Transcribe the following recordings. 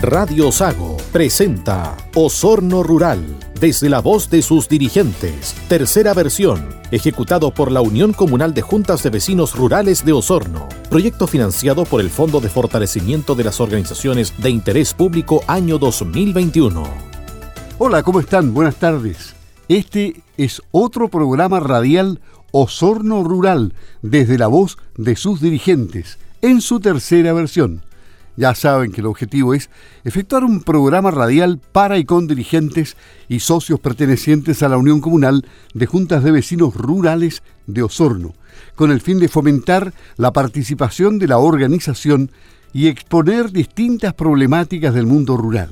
Radio Sago presenta Osorno Rural, desde la voz de sus dirigentes, tercera versión, ejecutado por la Unión Comunal de Juntas de Vecinos Rurales de Osorno, proyecto financiado por el Fondo de Fortalecimiento de las Organizaciones de Interés Público año 2021. Hola, ¿cómo están? Buenas tardes. Este es otro programa radial Osorno Rural, desde la voz de sus dirigentes, en su tercera versión. Ya saben que el objetivo es efectuar un programa radial para y con dirigentes y socios pertenecientes a la Unión Comunal de Juntas de Vecinos Rurales de Osorno, con el fin de fomentar la participación de la organización y exponer distintas problemáticas del mundo rural.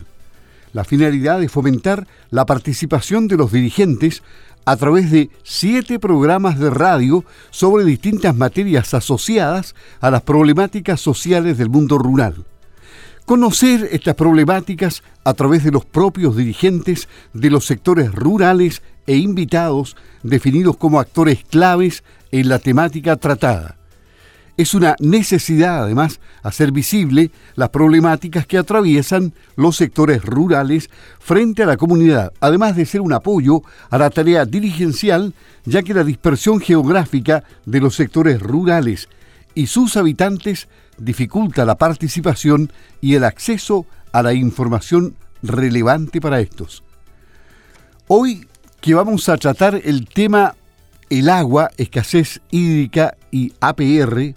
La finalidad es fomentar la participación de los dirigentes a través de siete programas de radio sobre distintas materias asociadas a las problemáticas sociales del mundo rural conocer estas problemáticas a través de los propios dirigentes de los sectores rurales e invitados definidos como actores claves en la temática tratada. Es una necesidad, además, hacer visible las problemáticas que atraviesan los sectores rurales frente a la comunidad, además de ser un apoyo a la tarea dirigencial, ya que la dispersión geográfica de los sectores rurales y sus habitantes dificulta la participación y el acceso a la información relevante para estos. Hoy que vamos a tratar el tema el agua, escasez hídrica y APR,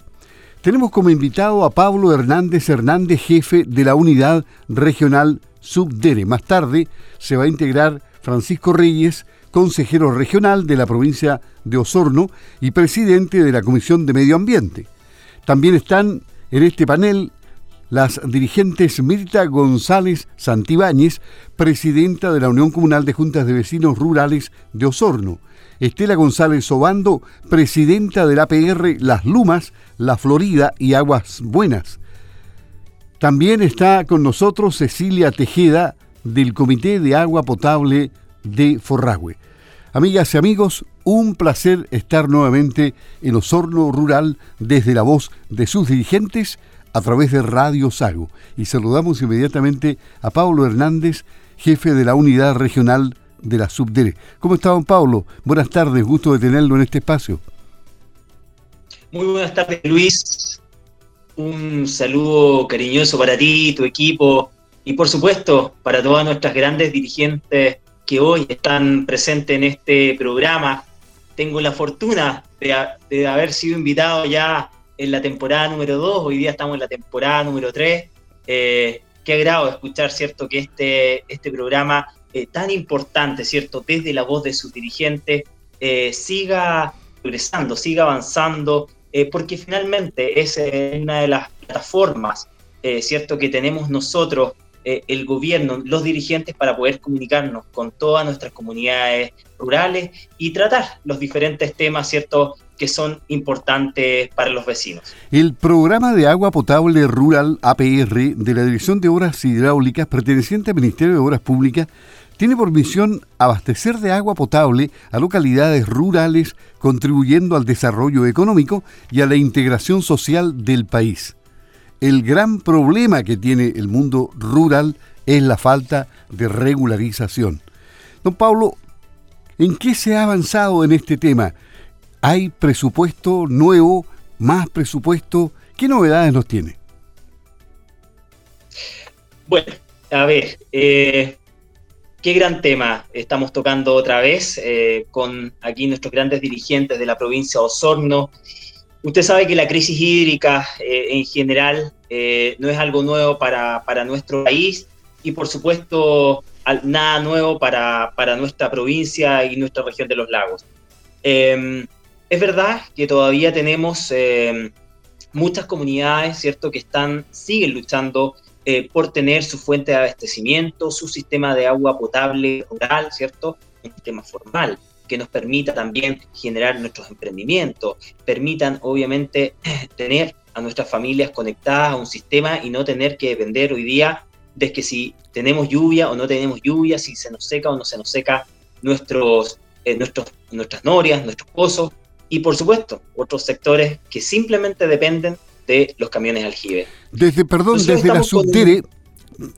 tenemos como invitado a Pablo Hernández Hernández, jefe de la unidad regional Subdere. Más tarde se va a integrar Francisco Reyes, consejero regional de la provincia de Osorno y presidente de la Comisión de Medio Ambiente. También están en este panel, las dirigentes Mirta González Santibáñez, presidenta de la Unión Comunal de Juntas de Vecinos Rurales de Osorno, Estela González Obando, presidenta del APR Las Lumas, La Florida y Aguas Buenas. También está con nosotros Cecilia Tejeda, del Comité de Agua Potable de Forragüe. Amigas y amigos, un placer estar nuevamente en Osorno Rural desde la voz de sus dirigentes a través de Radio Sago. Y saludamos inmediatamente a Pablo Hernández, jefe de la unidad regional de la Subdere. ¿Cómo está, don Pablo? Buenas tardes, gusto de tenerlo en este espacio. Muy buenas tardes, Luis. Un saludo cariñoso para ti, tu equipo y, por supuesto, para todas nuestras grandes dirigentes hoy están presentes en este programa. Tengo la fortuna de, haber sido invitado ya en la temporada número 2, hoy día estamos en la temporada número 3. Eh, qué agrado escuchar, ¿cierto?, que este, este programa eh, tan importante, ¿cierto?, desde la voz de sus dirigentes, eh, siga progresando, siga avanzando, porque finalmente es una de las plataformas, ¿cierto?, que tenemos nosotros eh, el gobierno, los dirigentes para poder comunicarnos con todas nuestras comunidades rurales y tratar los diferentes temas, ¿cierto?, que son importantes para los vecinos. El programa de agua potable rural APR de la Dirección de Obras Hidráulicas perteneciente al Ministerio de Obras Públicas tiene por misión abastecer de agua potable a localidades rurales, contribuyendo al desarrollo económico y a la integración social del país el gran problema que tiene el mundo rural es la falta de regularización. Don Pablo, ¿en qué se ha avanzado en este tema? ¿Hay presupuesto nuevo, más presupuesto? ¿Qué novedades nos tiene? Bueno, a ver, eh, qué gran tema estamos tocando otra vez eh, con aquí nuestros grandes dirigentes de la provincia de Osorno Usted sabe que la crisis hídrica eh, en general eh, no es algo nuevo para, nuestro país y por supuesto nada nuevo para, nuestra provincia y nuestra región de los lagos. Em, es verdad que todavía tenemos em, muchas comunidades, ¿cierto?, que están, siguen luchando eh, por tener su fuente de abastecimiento, su sistema de agua potable rural, ¿cierto?, un sistema formal que nos permita también generar nuestros emprendimientos, permitan obviamente tener a nuestras familias conectadas a un sistema y no tener que depender hoy día de que si tenemos lluvia o no tenemos lluvia, si se nos seca o no se nos seca nuestros, eh, nuestros, nuestras norias, nuestros pozos y por supuesto otros sectores que simplemente dependen de los camiones aljibe. Desde, perdón, desde la subdere,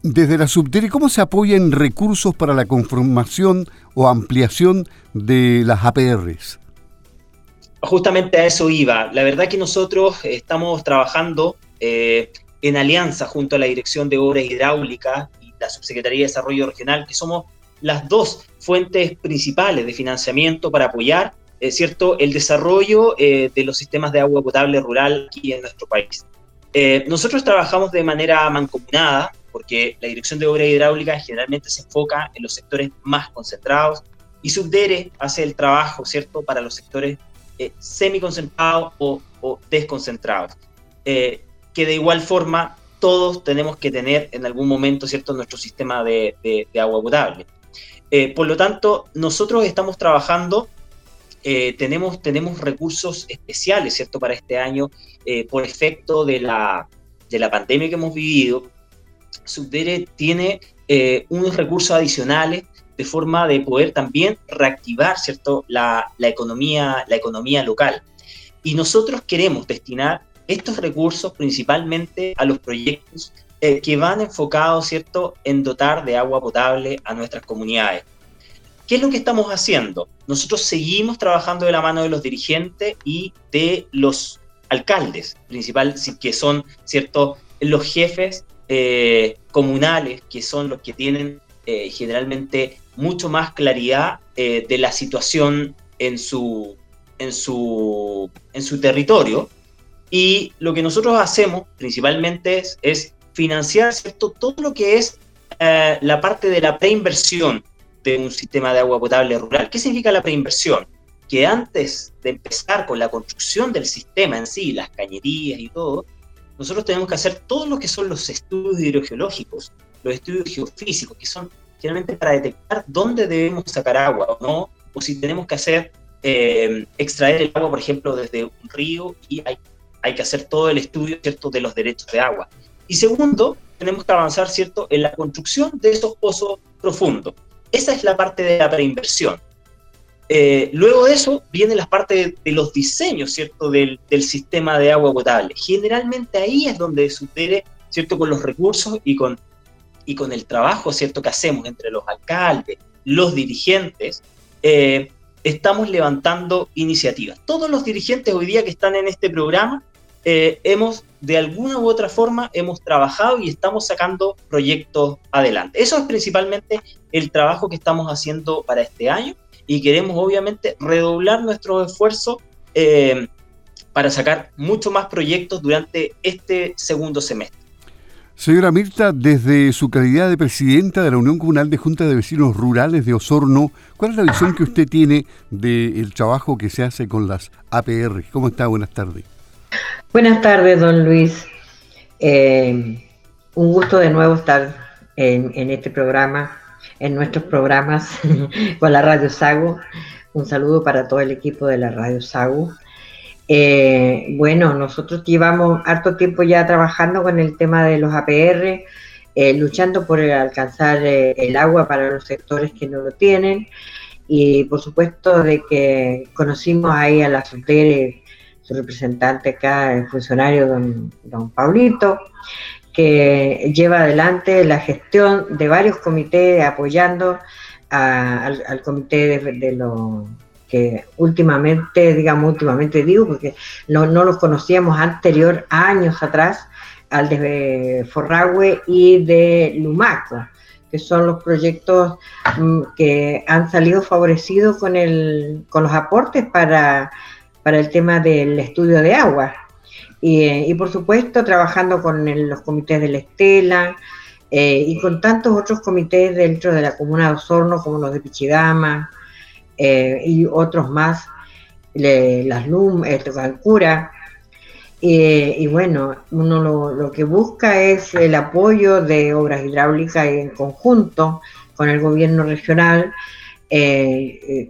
desde la Subdere, ¿cómo se apoyan recursos para la conformación o ampliación de las APRs? Justamente a eso iba. La verdad que nosotros estamos trabajando eh, en alianza junto a la Dirección de Obras Hidráulicas y la Subsecretaría de Desarrollo Regional, que somos las dos fuentes principales de financiamiento para apoyar eh, ¿cierto? el desarrollo eh, de los sistemas de agua potable rural aquí en nuestro país. nosotros trabajamos de manera mancomunada, porque la Dirección de Obras Hidráulicas generalmente se enfoca en los sectores más concentrados y Subdere hace el trabajo, ¿cierto?, para los sectores semiconcentrados o, o desconcentrados que de igual forma todos tenemos que tener en algún momento, ¿cierto?, nuestro sistema de, agua potable. Eh, por lo tanto, nosotros estamos trabajando, eh, tenemos, tenemos recursos especiales, ¿cierto?, para este año, eh, por efecto de la, de la pandemia que hemos vivido. Subdere tiene unos recursos adicionales de forma de poder también reactivar, ¿cierto?, la, la, economía, la economía local. Y nosotros queremos destinar estos recursos principalmente a los proyectos eh, que van enfocados, ¿cierto?, en dotar de agua potable a nuestras comunidades. ¿Qué es lo que estamos haciendo? Nosotros seguimos trabajando de la mano de los dirigentes y de los alcaldes, principal, que son, ¿cierto?, los jefes eh, comunales, que son los que tienen eh, generalmente mucho más claridad de la situación en su, en su, en su territorio y lo que nosotros hacemos principalmente es, financiar ¿cierto? todo lo que es eh, la parte de la preinversión de un sistema de agua potable rural. ¿Qué significa la preinversión? Que antes de empezar con la construcción del sistema en sí, las cañerías y todo, nosotros tenemos que hacer todo lo que son los estudios hidrogeológicos, los estudios geofísicos, que son generalmente para detectar dónde debemos sacar agua o no, o si tenemos que hacer, eh, extraer el agua, por ejemplo, desde un río y hay hay que hacer todo el estudio ¿cierto? de los derechos de agua. Y segundo, tenemos que avanzar ¿cierto? en la construcción de esos pozos profundos. Esa es la parte de la preinversión. Eh, luego de eso viene la parte de, los diseños ¿cierto? Del, sistema de agua potable. Generalmente ahí es donde sucede ¿cierto? con los recursos y con, y con el trabajo ¿cierto? que hacemos entre los alcaldes, los dirigentes, eh, estamos levantando iniciativas. Todos los dirigentes hoy día que están en este programa eh, hemos, de alguna u otra forma, hemos trabajado y estamos sacando proyectos adelante. Eso es principalmente el trabajo que estamos haciendo para este año y queremos obviamente redoblar nuestro esfuerzo eh, para sacar mucho más proyectos durante este segundo semestre. Señora Mirta, desde su calidad de presidenta de la Unión Comunal de Junta de Vecinos Rurales de Osorno, ¿cuál es la visión que usted tiene del trabajo que se hace con las APR? ¿Cómo está? Buenas tardes. Buenas tardes, don Luis. Eh, un gusto de nuevo estar en, este programa, en nuestros programas con la Radio Sago. Un saludo para todo el equipo de la Radio Sago. Eh, bueno, nosotros llevamos harto tiempo ya trabajando con el tema de los APR, eh, luchando por alcanzar el agua para los sectores que no lo tienen. Y por supuesto de que conocimos ahí a la solteras su representante acá, el funcionario don, don Paulito, que lleva adelante la gestión de varios comités apoyando al, comité de, lo que últimamente, digamos últimamente digo, porque no, no los conocíamos anterior, años atrás, al de Forragüe y de Lumaco, que son los proyectos mm, que han salido favorecidos con, el, con los aportes para para el tema del estudio de agua. Y, eh, por supuesto, trabajando con los comités de la Estela eh, y con tantos otros comités dentro de la comuna de Osorno, como los de Pichigama eh, y otros más, las LUM, el Cancura. y bueno, uno lo, que busca es el apoyo de obras hidráulicas en conjunto con el gobierno regional,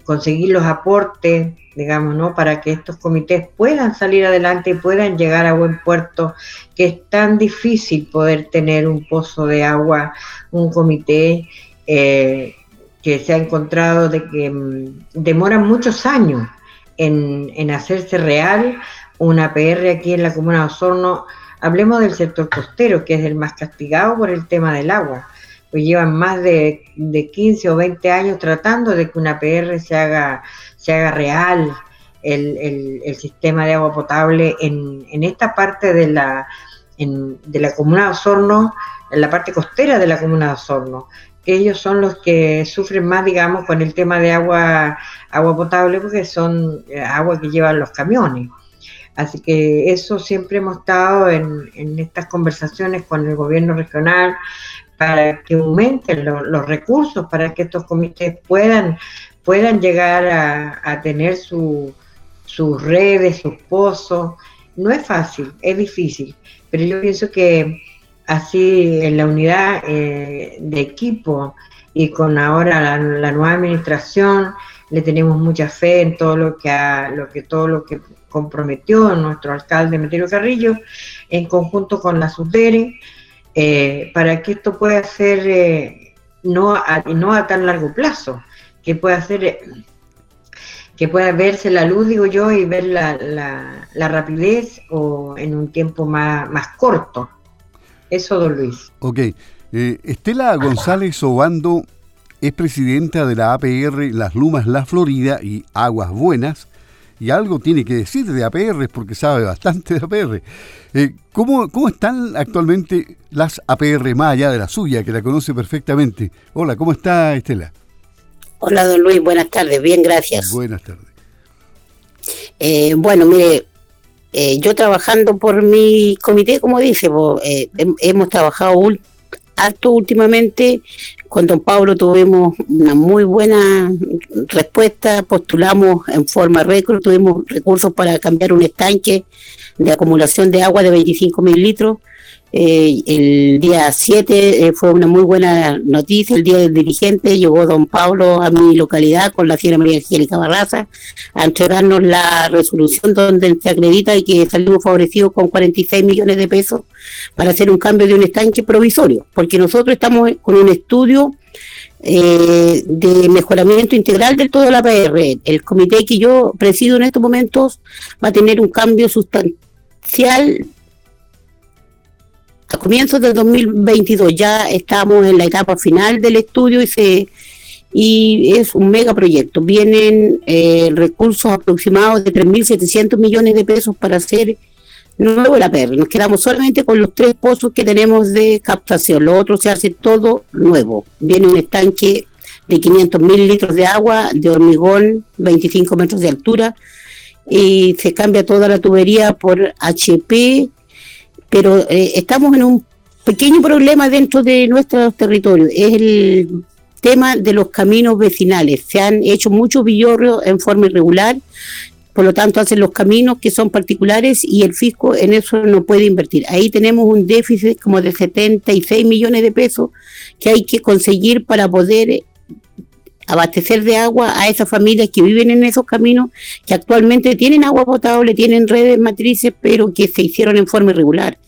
conseguir los aportes digamos, ¿no? Para que estos comités puedan salir adelante y puedan llegar a buen puerto, que es tan difícil poder tener un pozo de agua, un comité eh, que se ha encontrado de que mm, demora muchos años en, en, hacerse real una PR aquí en la comuna de Osorno Hablemos del sector costero, que es el más castigado por el tema del agua, pues llevan más de, de 15 o 20 años tratando de que una PR se haga, se haga real, el, el, sistema de agua potable en, en esta parte de la, de la comuna de Osorno, en la parte costera de la comuna de Osorno, que ellos son los que sufren más, digamos, con el tema de agua, agua potable, porque son eh, agua que llevan los camiones. Así que eso siempre hemos estado en, en estas conversaciones con el gobierno regional para que aumenten los recursos, para que estos comités puedan, puedan llegar a, tener su, sus redes, sus pozos. No es fácil, es difícil, pero yo pienso que así en la unidad eh, de equipo y con ahora la, nueva administración le tenemos mucha fe en todo lo que ha, lo que todo lo que comprometió nuestro alcalde Meterio Carrillo en conjunto con la SUDERE eh, para que esto pueda ser eh, no, a, no a tan largo plazo, que pueda ser que pueda verse la luz, digo yo, y ver la, la, rapidez o en un tiempo más, más corto. Eso, don Luis. Ok. Eh, Estela González Obando es presidenta de la APR Las Lumas La Florida y Aguas Buenas, y algo tiene que decir de APR porque sabe bastante de APR. Eh, ¿cómo, ¿Cómo están actualmente las APR más allá de la suya, que la conoce perfectamente? Hola, ¿cómo está Estela? Hola, don Luis, buenas tardes, bien, gracias. Buenas tardes. Eh, bueno, mire, eh, yo trabajando por mi comité, como dice, eh, hemos trabajado harto últimamente. Con don Pablo tuvimos una muy buena respuesta, postulamos en forma récord, tuvimos recursos para cambiar un estanque de acumulación de agua de 25 mil litros eh, el día 7 eh, fue una muy buena noticia, el día del dirigente, llegó don Pablo a mi localidad con la señora María Angélica Barraza a entregarnos la resolución donde se acredita y que salimos favorecidos con 46 millones de pesos para hacer un cambio de un estanque provisorio, porque nosotros estamos con un estudio eh, de mejoramiento integral de toda la PR. El comité que yo presido en estos momentos va a tener un cambio sustancial a comienzos del 2022 ya estamos en la etapa final del estudio y se y es un megaproyecto. Vienen eh, recursos aproximados de 3.700 millones de pesos para hacer nuevo la PR. Nos quedamos solamente con los tres pozos que tenemos de captación. Lo otro se hace todo nuevo. Viene un estanque de 500 mil litros de agua, de hormigón, 25 metros de altura, y se cambia toda la tubería por HP pero eh, estamos en un pequeño problema dentro de nuestros territorios, es el tema de los caminos vecinales. Se han hecho muchos villorrios en forma irregular, por lo tanto hacen los caminos que son particulares y el fisco en eso no puede invertir. Ahí tenemos un déficit como de 76 millones de pesos que hay que conseguir para poder abastecer de agua a esas familias que viven en esos caminos, que actualmente tienen agua potable, tienen redes matrices, pero que se hicieron en forma irregular.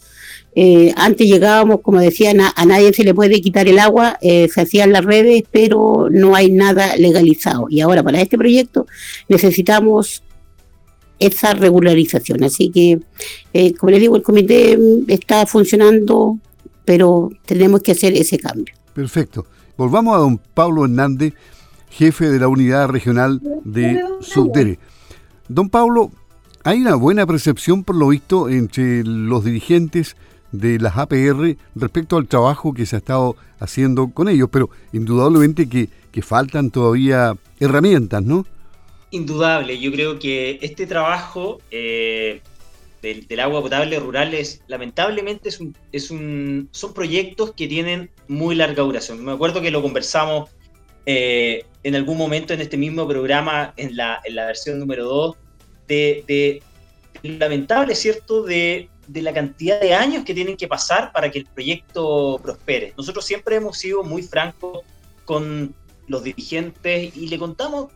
Eh, antes llegábamos, como decían, a, nadie se le puede quitar el agua, eh, se hacían las redes, pero no hay nada legalizado. Y ahora para este proyecto necesitamos esa regularización. Así que, eh, como les digo, el comité está funcionando, pero tenemos que hacer ese cambio. Perfecto. Volvamos a don Pablo Hernández, jefe de la unidad regional de Subdere. Don Pablo, hay una buena percepción, por lo visto, entre los dirigentes de las APR respecto al trabajo que se ha estado haciendo con ellos, pero indudablemente que, faltan todavía herramientas, ¿no? Indudable, yo creo que este trabajo eh, del, agua potable rural es, lamentablemente, es un, es un, son proyectos que tienen muy larga duración. Me acuerdo que lo conversamos eh, en algún momento en este mismo programa, en la, en la versión número 2, de, de, lamentable, ¿cierto?, de, de, la cantidad de años que tienen que pasar para que el proyecto prospere. Nosotros siempre hemos sido muy francos con los dirigentes y le contamos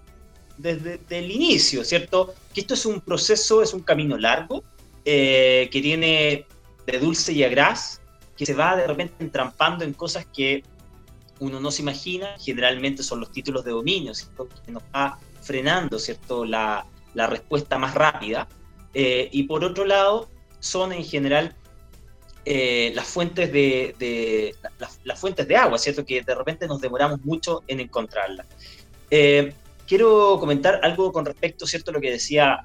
desde, el inicio, ¿cierto?, que esto es un proceso, es un camino largo, eh, que tiene de dulce y a gras, que se va de repente entrampando en cosas que uno no se imagina, generalmente son los títulos de dominio, que nos va frenando ¿cierto? La, la respuesta más rápida. Eh, y por otro lado, son en general eh, las fuentes de, las, fuentes de agua, ¿cierto? Que de repente nos demoramos mucho en encontrarlas. Eh, quiero comentar algo con respecto, ¿cierto? A lo que decía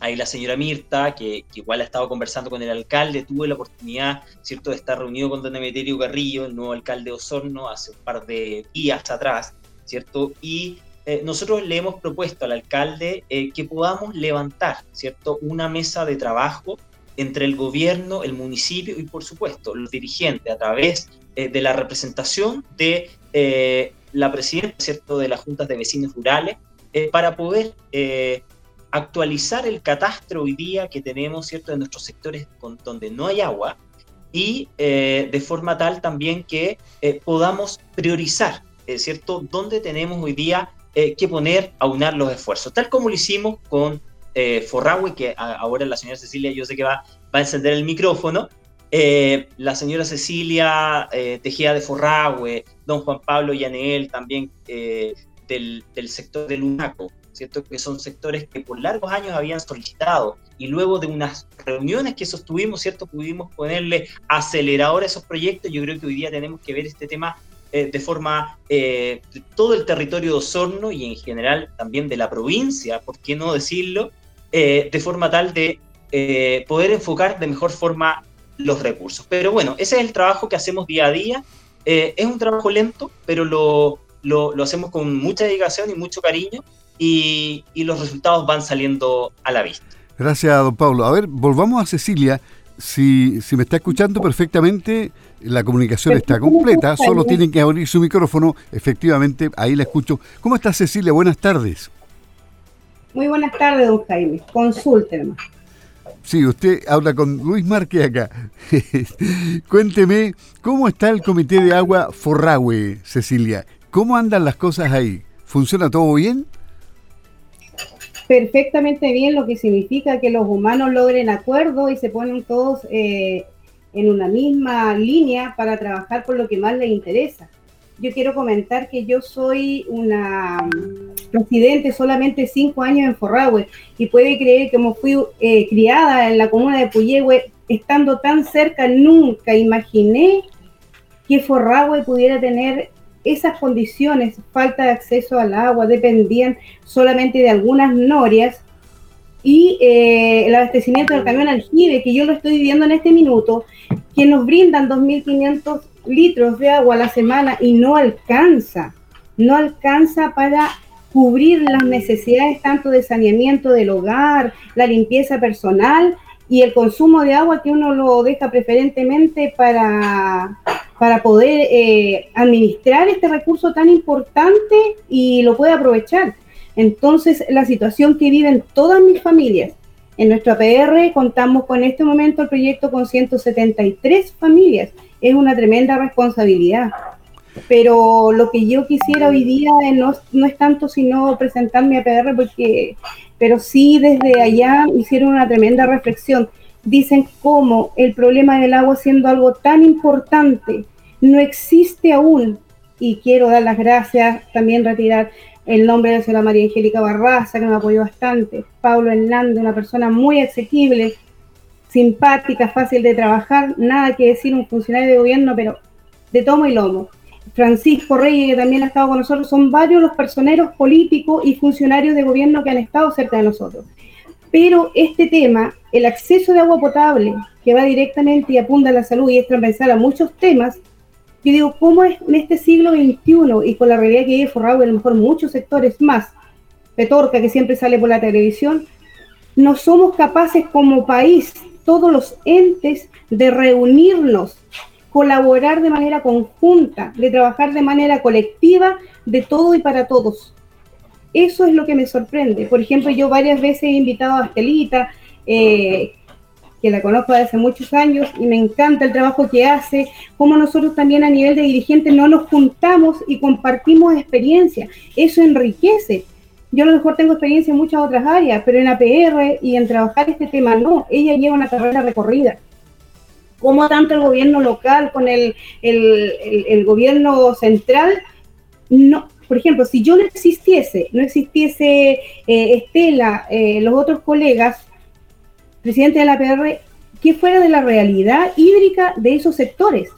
ahí la señora Mirta, que, igual ha estado conversando con el alcalde, tuve la oportunidad, ¿cierto?, de estar reunido con don Emeterio Garrillo, el nuevo alcalde de Osorno, hace un par de días atrás, ¿cierto? Y eh, nosotros le hemos propuesto al alcalde que podamos levantar, ¿cierto?, una mesa de trabajo entre el gobierno, el municipio y por supuesto los dirigentes a través eh, de la representación de eh, la presidenta ¿cierto? de las juntas de vecinos rurales eh, para poder actualizar el catastro hoy día que tenemos ¿cierto? de nuestros sectores con, donde no hay agua y de forma tal también que podamos priorizar ¿cierto? dónde tenemos hoy día que poner, aunar los esfuerzos, tal como lo hicimos con eh, Forragüe, que ahora la señora Cecilia yo sé que va, va a encender el micrófono, eh, la señora Cecilia eh, Tejía de Forragüe, don Juan Pablo Yaneel también eh, del, del, sector del UNACO, ¿cierto? que son sectores que por largos años habían solicitado y luego de unas reuniones que sostuvimos, ¿cierto? pudimos ponerle acelerador a esos proyectos. Yo creo que hoy día tenemos que ver este tema de forma de todo el territorio de Osorno y en general también de la provincia, ¿por qué no decirlo? Eh, de forma tal de eh, poder enfocar de mejor forma los recursos. Pero bueno, ese es el trabajo que hacemos día a día. Eh, es un trabajo lento, pero lo, lo, hacemos con mucha dedicación y mucho cariño y, y, los resultados van saliendo a la vista. Gracias, don Pablo. A ver, volvamos a Cecilia. Si, si me está escuchando perfectamente, la comunicación está completa, solo tienen que abrir su micrófono. Efectivamente, ahí la escucho. ¿Cómo está Cecilia? Buenas tardes. Muy buenas tardes, don Jaime. Consúltenme. Sí, usted habla con Luis Márquez acá. Cuénteme, ¿cómo está el Comité de Agua Forragüe, Cecilia? ¿Cómo andan las cosas ahí? ¿Funciona todo bien? Perfectamente bien, lo que significa que los humanos logren acuerdo y se ponen todos eh, en una misma línea para trabajar por lo que más les interesa. Yo quiero comentar que yo soy una residente solamente cinco años en Forragüe y puede creer que como fui eh, criada en la comuna de Puyehue, estando tan cerca, nunca imaginé que Forragüe pudiera tener esas condiciones, falta de acceso al agua, dependían solamente de algunas norias y eh, el abastecimiento del camión aljibe, que yo lo estoy viviendo en este minuto, que nos brindan 2.500 litros de agua a la semana y no alcanza, no alcanza para cubrir las necesidades tanto de saneamiento del hogar, la limpieza personal y el consumo de agua que uno lo deja preferentemente para, para poder eh, administrar este recurso tan importante y lo puede aprovechar. Entonces, la situación que viven todas mis familias, en nuestro APR contamos con este momento el proyecto con 173 familias es una tremenda responsabilidad. Pero lo que yo quisiera hoy día no, no es tanto sino presentarme a PR, porque, pero sí desde allá hicieron una tremenda reflexión. Dicen cómo el problema del agua siendo algo tan importante no existe aún. Y quiero dar las gracias, también retirar el nombre de la señora María Angélica Barraza, que me apoyó bastante. Pablo Hernández, una persona muy asequible, simpática, fácil de trabajar, nada que decir un funcionario de gobierno, pero de tomo y lomo. Francisco Reyes, que también ha estado con nosotros, son varios los personeros políticos y funcionarios de gobierno que han estado cerca de nosotros. Pero este tema, el acceso de agua potable, que va directamente y apunta a la salud y es transversal a muchos temas, yo digo, ¿cómo es en este siglo XXI y con la realidad que hay forrado a lo mejor muchos sectores más, Petorca, que siempre sale por la televisión, no somos capaces como país todos los entes de reunirnos, colaborar de manera conjunta, de trabajar de manera colectiva, de todo y para todos. Eso es lo que me sorprende. Por ejemplo, yo varias veces he invitado a Estelita, eh, que la conozco desde hace muchos años y me encanta el trabajo que hace, como nosotros también a nivel de dirigente no nos juntamos y compartimos experiencia. Eso enriquece. Yo a lo mejor tengo experiencia en muchas otras áreas, pero en APR y en trabajar este tema no. Ella lleva una carrera recorrida. Como tanto el gobierno local con el, el, gobierno central, no, por ejemplo, si yo no existiese, no existiese eh, Estela, eh, los otros colegas, presidente de la APR, que fuera de la realidad hídrica de esos sectores.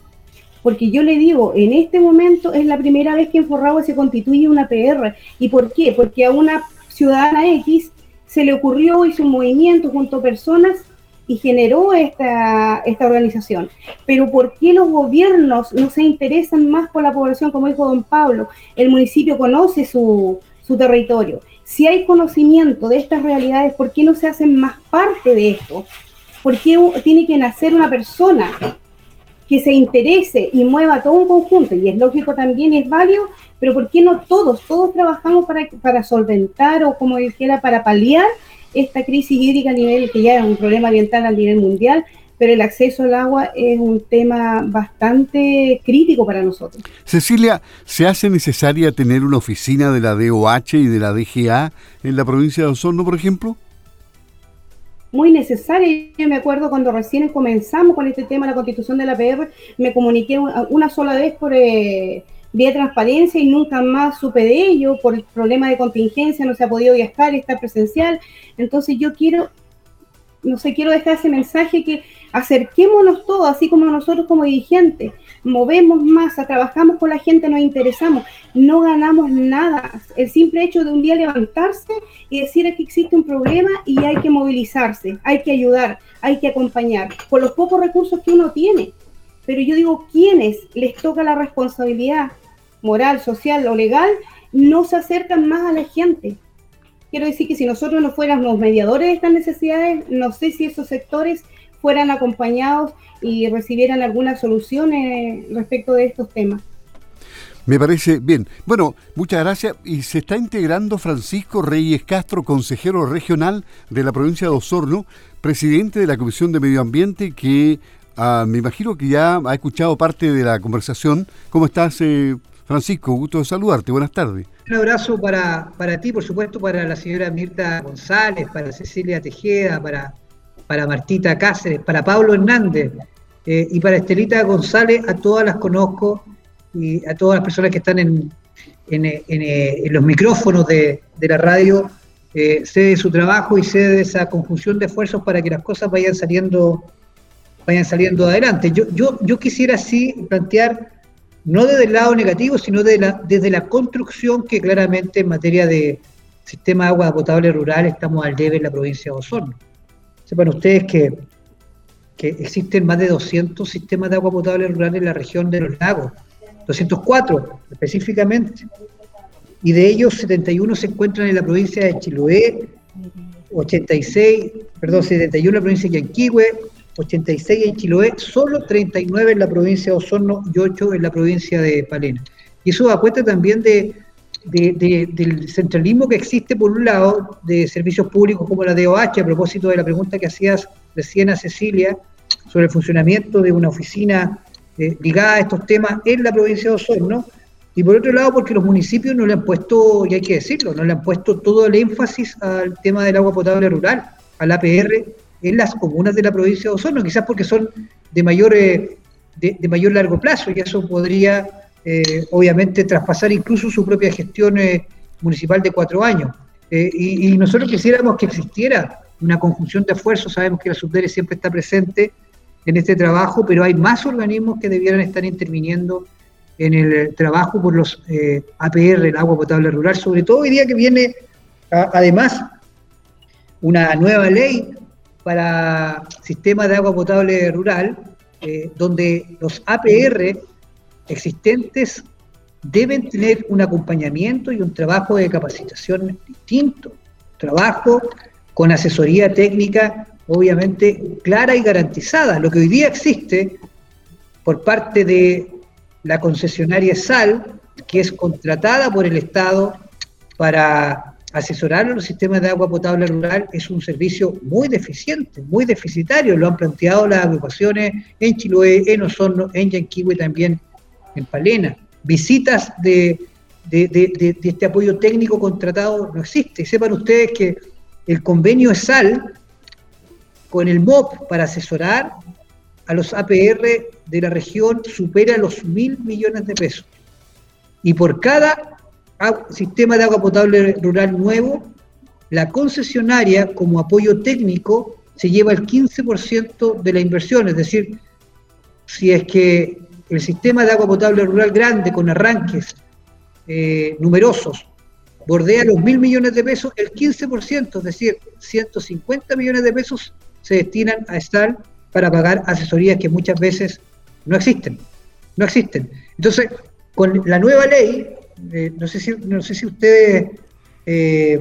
Porque yo le digo, en este momento es la primera vez que en Forragua se constituye una PR. ¿Y por qué? Porque a una ciudadana X se le ocurrió, hizo un movimiento junto a personas y generó esta, esta organización. Pero ¿por qué los gobiernos no se interesan más por la población, como dijo don Pablo? El municipio conoce su, su territorio. Si hay conocimiento de estas realidades, ¿por qué no se hacen más parte de esto? ¿Por qué tiene que nacer una persona que se interese y mueva todo un conjunto? Y es lógico también, es válido, pero ¿por qué no todos? Todos trabajamos para, para solventar o como dijera, para paliar esta crisis hídrica a nivel, que ya es un problema ambiental a nivel mundial, pero el acceso al agua es un tema bastante crítico para nosotros. Cecilia, ¿se hace necesaria tener una oficina de la DOH y de la DGA en la provincia de Osorno, por ejemplo? Muy necesaria. Yo me acuerdo cuando recién comenzamos con este tema la constitución de la PR, me comuniqué una sola vez por... Eh, vía transparencia y nunca más supe de ello, por el problema de contingencia no se ha podido viajar, estar presencial. Entonces yo quiero, no sé, quiero dejar ese mensaje que acerquémonos todos, así como nosotros como dirigentes, movemos masa, trabajamos con la gente, nos interesamos, no ganamos nada. El simple hecho de un día levantarse y decir que existe un problema y hay que movilizarse, hay que ayudar, hay que acompañar, con los pocos recursos que uno tiene. Pero yo digo, ¿quiénes les toca la responsabilidad moral, social o legal, no se acercan más a la gente. Quiero decir que si nosotros no fuéramos mediadores de estas necesidades, no sé si esos sectores fueran acompañados y recibieran algunas soluciones respecto de estos temas. Me parece bien. Bueno, muchas gracias. Y se está integrando Francisco Reyes Castro, consejero regional de la provincia de Osorno, presidente de la Comisión de Medio Ambiente, que ah, me imagino que ya ha escuchado parte de la conversación. ¿Cómo estás, eh, Francisco, gusto de saludarte, buenas tardes. Un abrazo para, para ti, por supuesto, para la señora Mirta González, para Cecilia Tejeda, para, para Martita Cáceres, para Pablo Hernández eh, y para Estelita González, a todas las conozco y a todas las personas que están en, en, en, los micrófonos de, de la radio, eh, sé de su trabajo y sé de esa conjunción de esfuerzos para que las cosas vayan saliendo, vayan saliendo adelante. Yo, yo, yo quisiera así plantear no desde el lado negativo, sino desde la construcción que claramente en materia de sistema de agua potable rural estamos al debe en la provincia de Osorno. Sepan ustedes que, que existen más de 200 sistemas de agua potable rural en la región de los lagos, 204 específicamente, y de ellos 71 se encuentran en la provincia de Chiloé, 86, perdón, 71 en la provincia de Yanquihue, 86 en Chiloé, solo 39 en la provincia de Osorno y 8 en la provincia de Palena. Y eso da cuenta también de, del centralismo que existe, por un lado, de servicios públicos como la DOH, a propósito de la pregunta que hacías recién a Cecilia sobre el funcionamiento de una oficina eh, ligada a estos temas en la provincia de Osorno, y por otro lado, porque los municipios no le han puesto, y hay que decirlo, no le han puesto todo el énfasis al tema del agua potable rural, al APR, en las comunas de la provincia de Osorno, quizás porque son de mayor, eh, de, mayor largo plazo y eso podría eh, obviamente traspasar incluso su propia gestión eh, municipal de cuatro años. Y, nosotros quisiéramos que existiera una conjunción de esfuerzos, sabemos que la Subdere siempre está presente en este trabajo, pero hay más organismos que debieran estar interviniendo en el trabajo por los APR, el agua potable rural, sobre todo hoy día que viene además una nueva ley para sistemas de agua potable rural, eh, donde los APR existentes deben tener un acompañamiento y un trabajo de capacitación distinto, trabajo con asesoría técnica obviamente clara y garantizada. Lo que hoy día existe por parte de la concesionaria SAL, que es contratada por el Estado para asesorar a los sistemas de agua potable rural es un servicio muy deficiente, muy deficitario. Lo han planteado las agrupaciones en Chiloé, en Osorno, en Yanquihue también en Palena. Visitas de, este apoyo técnico contratado no existe. sepan ustedes que el convenio SAL con el MOP para asesorar a los APR de la región supera los mil millones de pesos. Y por cada sistema de agua potable rural nuevo, la concesionaria como apoyo técnico se lleva el 15% de la inversión, es decir, si es que el sistema de agua potable rural grande con arranques eh, numerosos bordea los mil millones de pesos, el 15%, es decir, 150 millones de pesos se destinan a estar para pagar asesorías que muchas veces no existen. No existen. Entonces, con la nueva ley, eh, no, sé si, no sé si ustedes eh,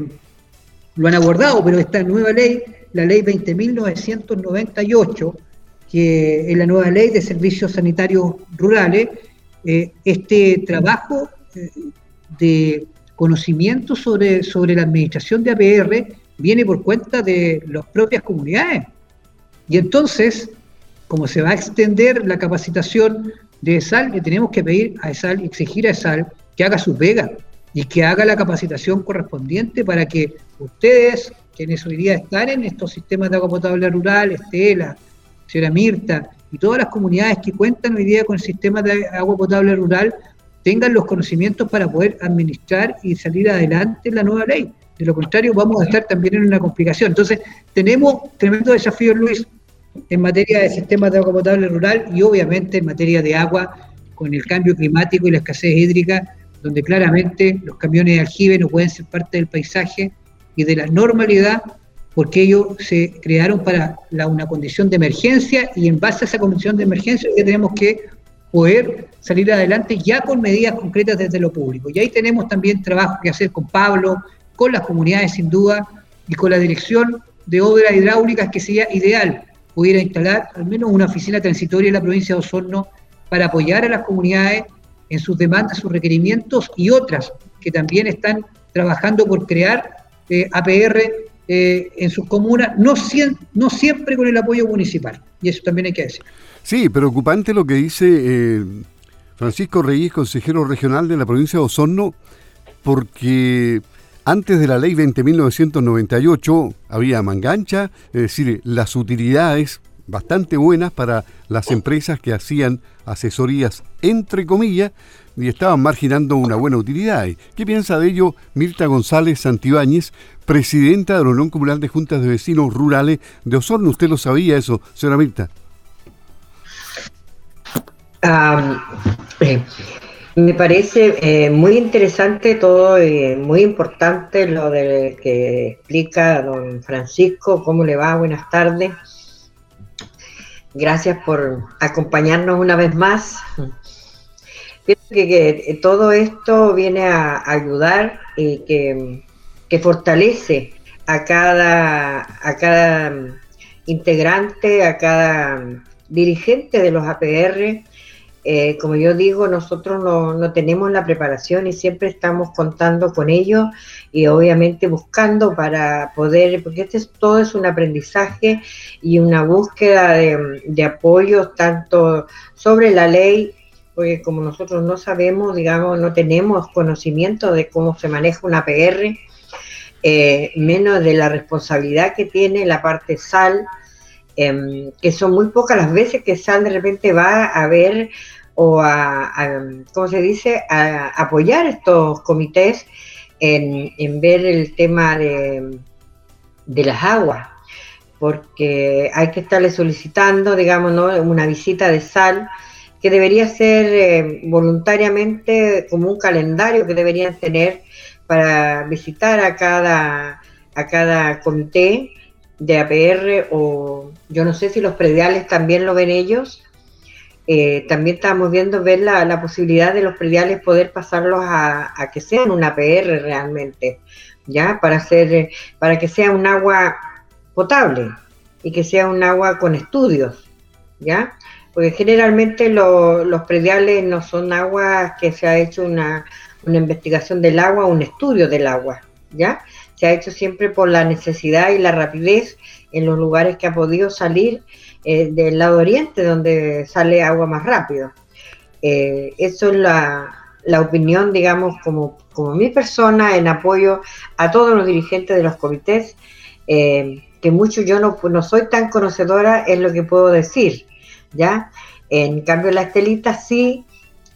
lo han abordado, pero esta nueva ley, la ley 20.998, que es la nueva ley de servicios sanitarios rurales, eh, este trabajo de conocimiento sobre, sobre la administración de APR viene por cuenta de las propias comunidades. Y entonces, como se va a extender la capacitación de ESAL, le tenemos que pedir a ESAL exigir a ESAL que haga su pega y que haga la capacitación correspondiente para que ustedes, quienes hoy día están en estos sistemas de agua potable rural, Estela, señora Mirta, y todas las comunidades que cuentan hoy día con el sistema de agua potable rural, tengan los conocimientos para poder administrar y salir adelante la nueva ley. De lo contrario, vamos a estar también en una complicación. Entonces, tenemos tremendo desafío, Luis, en materia de sistemas de agua potable rural y obviamente en materia de agua con el cambio climático y la escasez hídrica, donde claramente los camiones de aljibe no pueden ser parte del paisaje y de la normalidad porque ellos se crearon para una condición de emergencia y en base a esa condición de emergencia que tenemos que poder salir adelante ya con medidas concretas desde lo público. Y ahí tenemos también trabajo que hacer con Pablo, con las comunidades sin duda y con la dirección de obras hidráulicas que sería ideal pudiera instalar al menos una oficina transitoria en la provincia de Osorno para apoyar a las comunidades en sus demandas, sus requerimientos y otras que también están trabajando por crear eh, APR eh, en sus comunas, no, no siempre con el apoyo municipal. Y eso también hay que decir. Sí, preocupante lo que dice eh, Francisco Reyes, consejero regional de la provincia de Osorno, porque antes de la ley 20.998 había mangancha, es decir, las utilidades bastante buenas para las empresas que hacían asesorías entre comillas y estaban marginando una buena utilidad. ¿Qué piensa de ello Mirta González Santibáñez, presidenta de la Unión Comunal de Juntas de Vecinos Rurales de Osorno? ¿Usted lo sabía eso, señora Mirta? Eh, me parece eh, muy interesante todo y muy importante lo de que explica don Francisco. ¿Cómo le va? Buenas tardes. Gracias por acompañarnos una vez más. Pienso que, todo esto viene a ayudar y que, que fortalece a cada, a cada integrante, a cada dirigente de los APR eh, como yo digo, nosotros no, tenemos la preparación y siempre estamos contando con ellos y obviamente buscando para poder, porque este es, todo es un aprendizaje y una búsqueda de, de apoyos tanto sobre la ley, porque como nosotros no sabemos, digamos, no tenemos conocimiento de cómo se maneja una PR, eh, menos de la responsabilidad que tiene la parte SAL, Em, que son muy pocas las veces que SAL de repente va a ver o a, ¿cómo se dice?, a apoyar estos comités en, ver el tema de, de, las aguas, porque hay que estarle solicitando, digamos, una visita de sal que debería ser eh, voluntariamente como un calendario que deberían tener para visitar a cada, a cada comité de APR o yo no sé si los prediales también lo ven ellos. Eh, también estamos viendo ver la, posibilidad de los prediales poder pasarlos a, que sean un APR realmente, ya para hacer para que sea un agua potable y que sea un agua con estudios, ya porque generalmente los prediales no son aguas que se ha hecho una, una investigación del agua, un estudio del agua, ya se ha hecho siempre por la necesidad y la rapidez en los lugares que ha podido salir eh, del lado oriente, donde sale agua más rápido. Eh, eso es la, opinión, digamos, como, como mi persona en apoyo a todos los dirigentes de los comités, eh, que mucho yo no, no soy tan conocedora, es lo que puedo decir, ¿ya? En cambio, la Estelita sí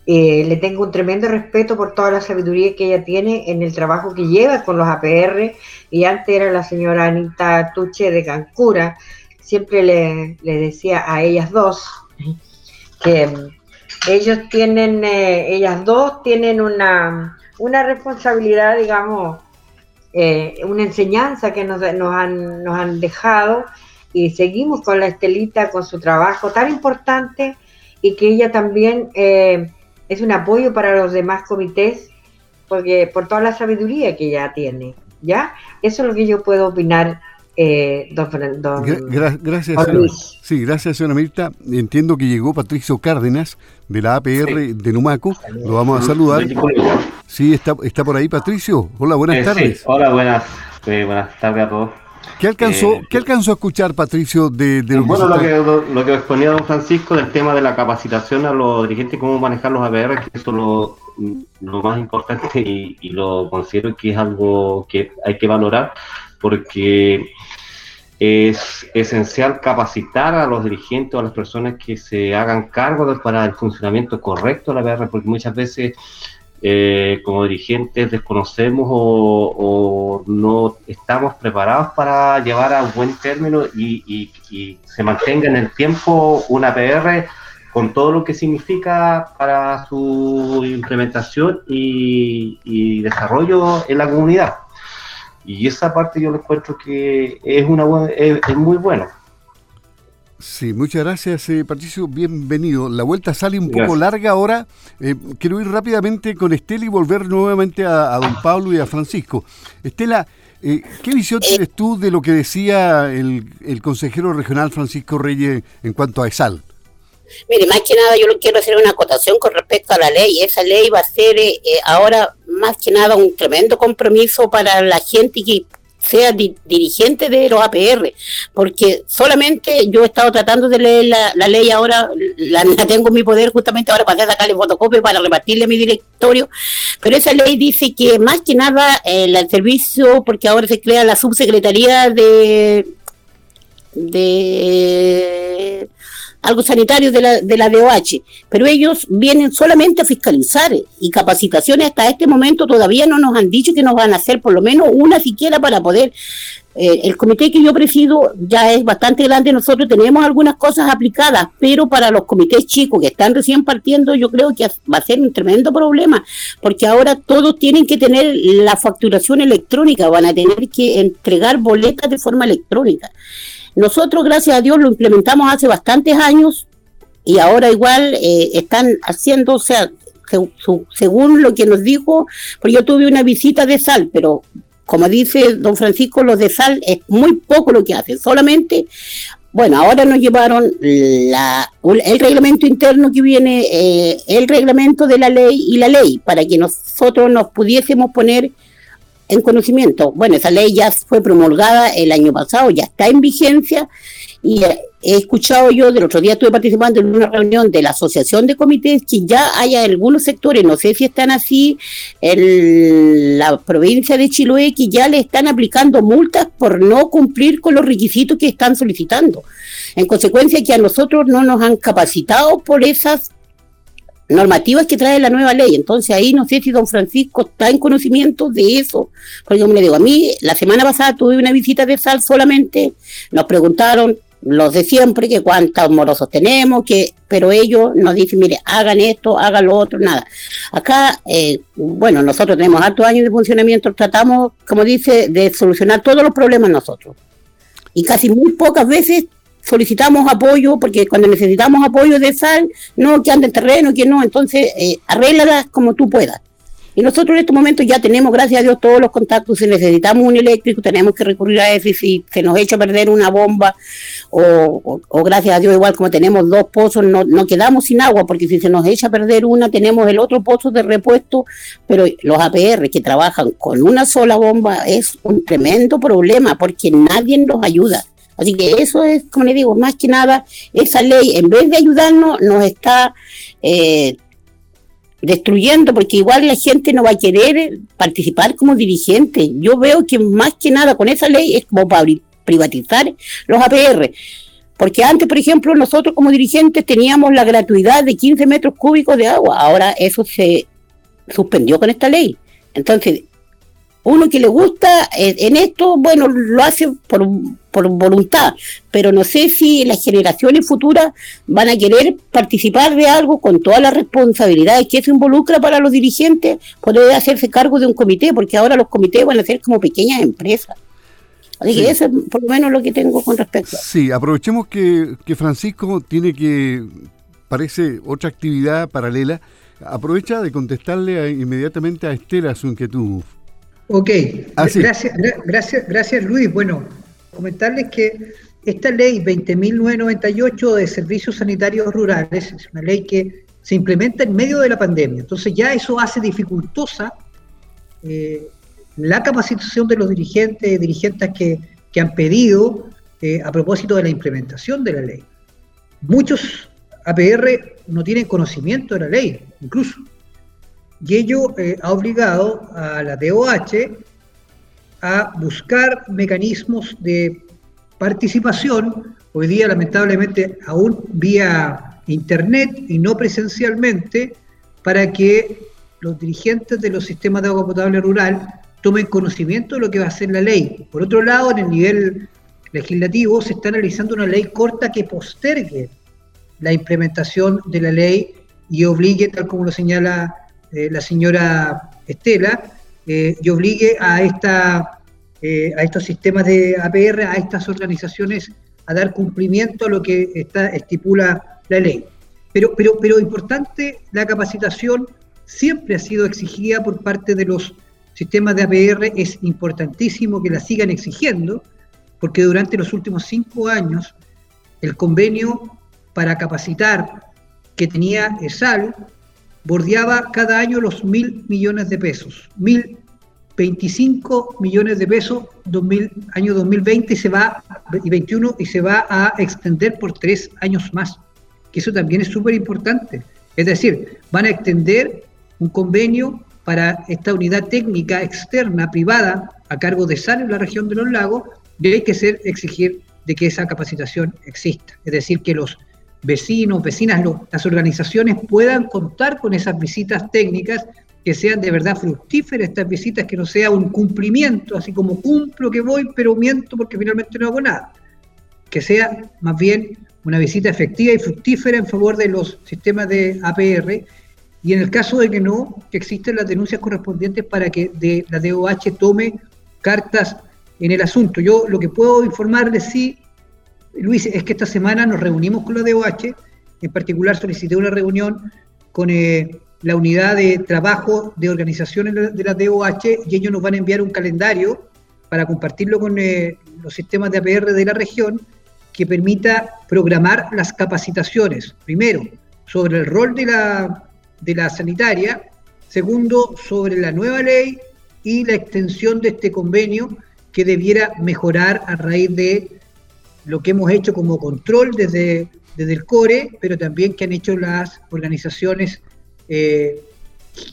eh, le tengo un tremendo respeto por toda la sabiduría que ella tiene en el trabajo que lleva con los APR y antes era la señora Anita Tuche de Cancura, siempre le, decía a ellas dos que ellos tienen, eh, ellas dos tienen una, una responsabilidad, digamos, eh, una enseñanza que nos, han, nos han dejado. Y seguimos con la Estelita, con su trabajo tan importante y que ella también es un apoyo para los demás comités porque por toda la sabiduría que ella tiene, ¿ya? Eso es lo que yo puedo opinar eh, gracias, sí, gracias, señora Mirta. Entiendo que llegó Patricio Cárdenas de la APR de Numaco. Lo vamos a saludar. Sí, está, está por ahí Patricio. Hola, buenas eh, tardes. Hola, buenas, eh, buenas tardes a todos. ¿Qué alcanzó, ¿qué alcanzó a escuchar, Patricio, de, de lo Bueno, lo que, lo, que exponía don Francisco del tema de la capacitación a los dirigentes, cómo manejar los APR, que eso es lo, lo más importante y, y, lo considero que es algo que hay que valorar, porque es esencial capacitar a los dirigentes o a las personas que se hagan cargo para el funcionamiento correcto de la PR, porque muchas veces eh, como dirigentes desconocemos o, no estamos preparados para llevar a buen término y, se mantenga en el tiempo una PR con todo lo que significa para su implementación y desarrollo en la comunidad. Y esa parte yo le encuentro que es, una es, muy bueno. Sí, muchas gracias, eh, Patricio. Bienvenido. La vuelta sale un poco larga ahora. Eh, quiero ir rápidamente con Estela y volver nuevamente a, don Pablo y a Francisco. Estela, eh, ¿qué visión tienes tú de lo que decía el, el consejero regional Francisco Reyes en cuanto a ESAL? Mire, más que nada yo lo quiero hacer una acotación con respecto a la ley. Esa ley va a ser eh, eh, ahora más que nada un tremendo compromiso para la gente que sea dirigente de los APR, porque solamente yo he estado tratando de leer la, ley ahora, la, tengo en mi poder justamente ahora para sacarle fotocopia para repartirle a mi directorio, pero esa ley dice que más que nada eh, el servicio, porque ahora se crea la subsecretaría de de algo sanitario de la, de la DOH, pero ellos vienen solamente a fiscalizar y capacitaciones hasta este momento todavía no nos han dicho que nos van a hacer por lo menos una siquiera para poder eh, el comité que yo presido ya es bastante grande, nosotros tenemos algunas cosas aplicadas, pero para los comités chicos que están recién partiendo, yo creo que va a ser un tremendo problema, porque ahora todos tienen que tener la facturación electrónica, van a tener que entregar boletas de forma electrónica. Nosotros, gracias a Dios, lo implementamos hace bastantes años y ahora igual eh, están haciendo, o sea, según lo que nos dijo, pues yo tuve una visita de sal, pero como dice don Francisco, los de sal es muy poco lo que hacen, solamente, bueno, ahora nos llevaron la, el reglamento interno que viene, eh, el reglamento de la ley y la ley, para que nosotros nos pudiésemos poner en conocimiento. Bueno, esa ley ya fue promulgada el año pasado, ya está en vigencia y he escuchado yo, del otro día estuve participando en una reunión de la Asociación de Comités que ya hay algunos sectores, no sé si están así, en la provincia de Chiloé, que ya le están aplicando multas por no cumplir con los requisitos que están solicitando. En consecuencia que a nosotros no nos han capacitado por esas normativas que trae la nueva ley. Entonces ahí no sé si don Francisco está en conocimiento de eso. Porque como le digo, a mí la semana pasada tuve una visita de sal solamente, nos preguntaron los de siempre que cuántos morosos tenemos, que pero ellos nos dicen, mire, hagan esto, hagan lo otro, nada. Acá, eh, bueno, nosotros tenemos altos años de funcionamiento, tratamos, como dice, de solucionar todos los problemas nosotros. Y casi muy pocas veces solicitamos apoyo, porque cuando necesitamos apoyo de sal, no, que anda en terreno, que no, entonces eh, arréglalas como tú puedas. Y nosotros en estos momentos ya tenemos, gracias a Dios, todos los contactos. Si necesitamos un eléctrico, tenemos que recurrir a ese. Si se nos echa a perder una bomba, o, gracias a Dios, igual como tenemos dos pozos, no, no, quedamos sin agua, porque si se nos echa a perder una, tenemos el otro pozo de repuesto. Pero los APR que trabajan con una sola bomba es un tremendo problema, porque nadie nos ayuda. Así que eso es, como le digo, más que nada, esa ley, en vez de ayudarnos, nos está eh, destruyendo, porque igual la gente no va a querer participar como dirigente. Yo veo que más que nada con esa ley es como para privatizar los APR. Porque antes, por ejemplo, nosotros como dirigentes teníamos la gratuidad de 15 metros cúbicos de agua. Ahora eso se suspendió con esta ley. Entonces, uno que le gusta eh, en esto, bueno, lo hace por, por voluntad, pero no sé si las generaciones futuras van a querer participar de algo con todas las responsabilidades que eso involucra para los dirigentes, poder hacerse cargo de un comité, porque ahora los comités van a ser como pequeñas empresas. Así que eso es por lo menos lo que tengo con respecto. Sí, aprovechemos que, que Francisco tiene que, parece, otra actividad paralela. Aprovecha de contestarle inmediatamente a Estela su inquietud. Ok, ah, gracias, gracias, gracias Luis. Bueno, comentarles que esta ley 20.998 de servicios sanitarios rurales es una ley que se implementa en medio de la pandemia. Entonces ya eso hace dificultosa eh, la capacitación de los dirigentes, y dirigentes que, han pedido eh, a propósito de la implementación de la ley. Muchos APR no tienen conocimiento de la ley, incluso. Y ello eh, ha obligado a la DOH a buscar mecanismos de participación, hoy día lamentablemente aún vía internet y no presencialmente, para que los dirigentes de los sistemas de agua potable rural tomen conocimiento de lo que va a ser la ley. Por otro lado, en el nivel legislativo se está analizando una ley corta que postergue la implementación de la ley y obligue, tal como lo señala eh, la señora Estela, eh, y obligue a, esta, eh, a estos sistemas de APR, a estas organizaciones, a dar cumplimiento a lo que está, estipula la ley. Pero, pero, pero importante, la capacitación siempre ha sido exigida por parte de los sistemas de APR es importantísimo que la sigan exigiendo, porque durante los últimos cinco años el convenio para capacitar que tenía ESAL bordeaba cada año los mil millones de pesos, mil 25 millones de pesos 2000, año 2020 y se va y 21 y se va a extender por tres años más, que eso también es súper importante. Es decir, van a extender un convenio para esta unidad técnica externa, privada, a cargo de SAL en la región de los lagos, y hay que ser, exigir de que esa capacitación exista. Es decir, que los vecinos, vecinas, las organizaciones puedan contar con esas visitas técnicas, que sean de verdad fructíferas estas visitas, que no sea un cumplimiento, así como cumplo que voy, pero miento porque finalmente no hago nada. Que sea más bien una visita efectiva y fructífera en favor de los sistemas de APR y en el caso de que no, que existen las denuncias correspondientes para que de, la DOH tome cartas en el asunto. Yo lo que puedo informarles, sí, Luis, es que esta semana nos reunimos con la DOH, en particular solicité una reunión con eh, la unidad de trabajo de organizaciones de la DOH y ellos nos van a enviar un calendario para compartirlo con eh, los sistemas de APR de la región que permita programar las capacitaciones, primero, sobre el rol de la de la sanitaria, segundo, sobre la nueva ley y la extensión de este convenio que debiera mejorar a raíz de lo que hemos hecho como control desde, desde el CORE, pero también que han hecho las organizaciones eh,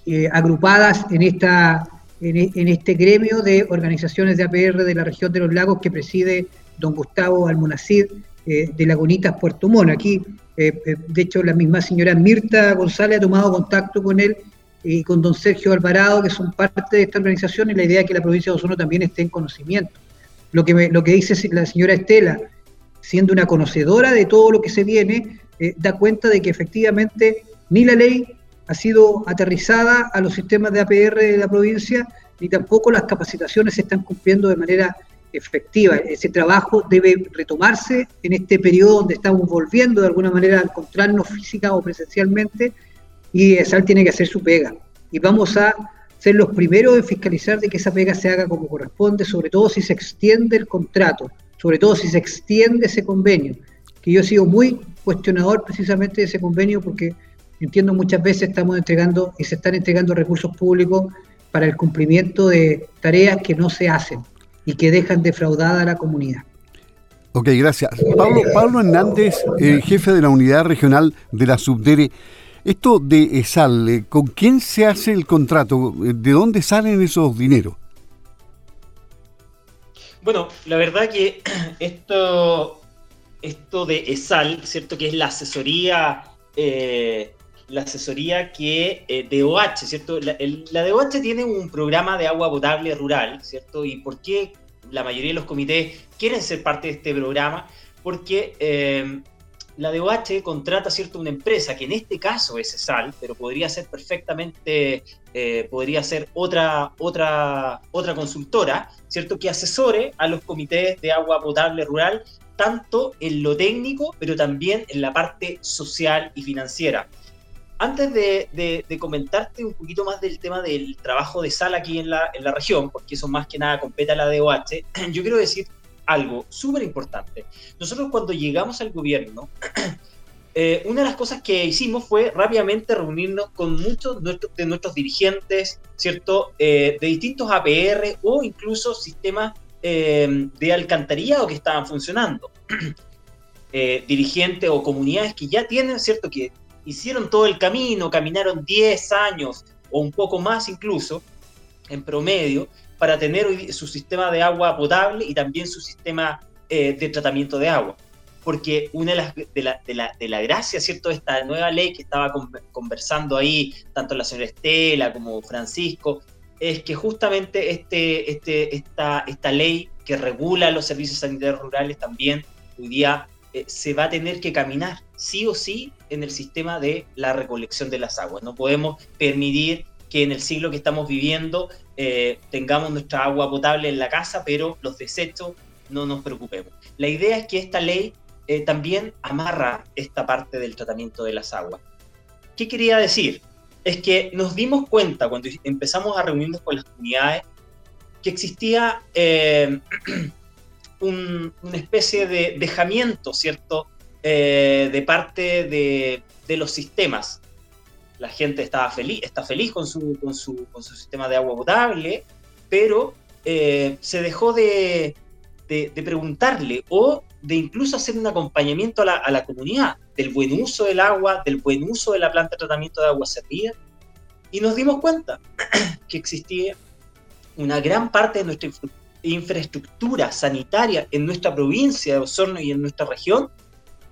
eh, agrupadas en, esta, en, este gremio de organizaciones de APR de la región de los lagos que preside don Gustavo Almonacid eh, de Lagunitas Puerto Montt. Aquí de hecho, la misma señora Mirta González ha tomado contacto con él y con don Sergio Alvarado, que son parte de esta organización, y la idea es que la provincia de Osorno también esté en conocimiento. Lo que, lo que dice la señora Estela, siendo una conocedora de todo lo que se viene, eh, da cuenta de que efectivamente ni la ley ha sido aterrizada a los sistemas de APR de la provincia, ni tampoco las capacitaciones se están cumpliendo de manera efectiva. Ese trabajo debe retomarse en este periodo donde estamos volviendo de alguna manera a encontrarnos física o presencialmente y ESAL tiene que hacer su pega. Y vamos a ser los primeros en fiscalizar de que esa pega se haga como corresponde, sobre todo si se extiende el contrato, sobre todo si se extiende ese convenio, que yo he sido muy cuestionador precisamente de ese convenio porque entiendo muchas veces estamos entregando y se están entregando recursos públicos para el cumplimiento de tareas que no se hacen y que dejan defraudada a la comunidad. Ok, gracias. Pablo, Pablo Hernández, jefe de la unidad regional de la Subdere. Esto de ESAL, eh, ¿con quién se hace el contrato? ¿De dónde salen esos dineros? Bueno, la verdad que esto, esto de ESAL, ¿cierto? Que es la asesoría, eh, la asesoría que eh, DOH, ¿cierto? La, la, DOH tiene un programa de agua potable rural, ¿cierto? ¿Y por qué la mayoría de los comités quieren ser parte de este programa? Porque eh, la DOH contrata, ¿cierto? Una empresa que en este caso es ESAL, pero podría ser perfectamente, eh, podría ser otra, otra, otra consultora, ¿cierto? Que asesore a los comités de agua potable rural tanto en lo técnico, pero también en la parte social y financiera antes de, comentarte un poquito más del tema del trabajo de sala aquí en la, en la región, porque eso más que nada compete a la DOH, yo quiero decir algo súper importante. Nosotros cuando llegamos al gobierno, eh, una de las cosas que hicimos fue rápidamente reunirnos con muchos de nuestros dirigentes, ¿cierto? Eh, de distintos APR o incluso sistemas eh, de alcantarillado que estaban funcionando. dirigentes o comunidades que ya tienen, ¿cierto? Que hicieron todo el camino, caminaron 10 años o un poco más incluso, en promedio, para tener su sistema de agua potable y también su sistema eh, de tratamiento de agua. Porque una de las de la, de la, de la gracia, ¿cierto?, de esta nueva ley que estaba conversando ahí, tanto la señora Estela como Francisco, es que justamente este, este, esta, esta ley que regula los servicios sanitarios rurales también hoy día eh, se va a tener que caminar sí o sí en el sistema de la recolección de las aguas. No podemos permitir que en el siglo que estamos viviendo eh, tengamos nuestra agua potable en la casa, pero los desechos no nos preocupemos. La idea es que esta ley eh, también amarra esta parte del tratamiento de las aguas. ¿Qué quería decir? Es que nos dimos cuenta cuando empezamos a reunirnos con las comunidades que existía una especie de dejamiento, ¿cierto?, eh, de parte de, los sistemas. La gente estaba feliz, está feliz con su, con su, con su sistema de agua potable, pero eh, se dejó de, preguntarle o de incluso hacer un acompañamiento a la, a la, comunidad del buen uso del agua, del buen uso de la planta de tratamiento de agua servida. Y nos dimos cuenta que existía una gran parte de nuestra infraestructura sanitaria en nuestra provincia de Osorno y en nuestra región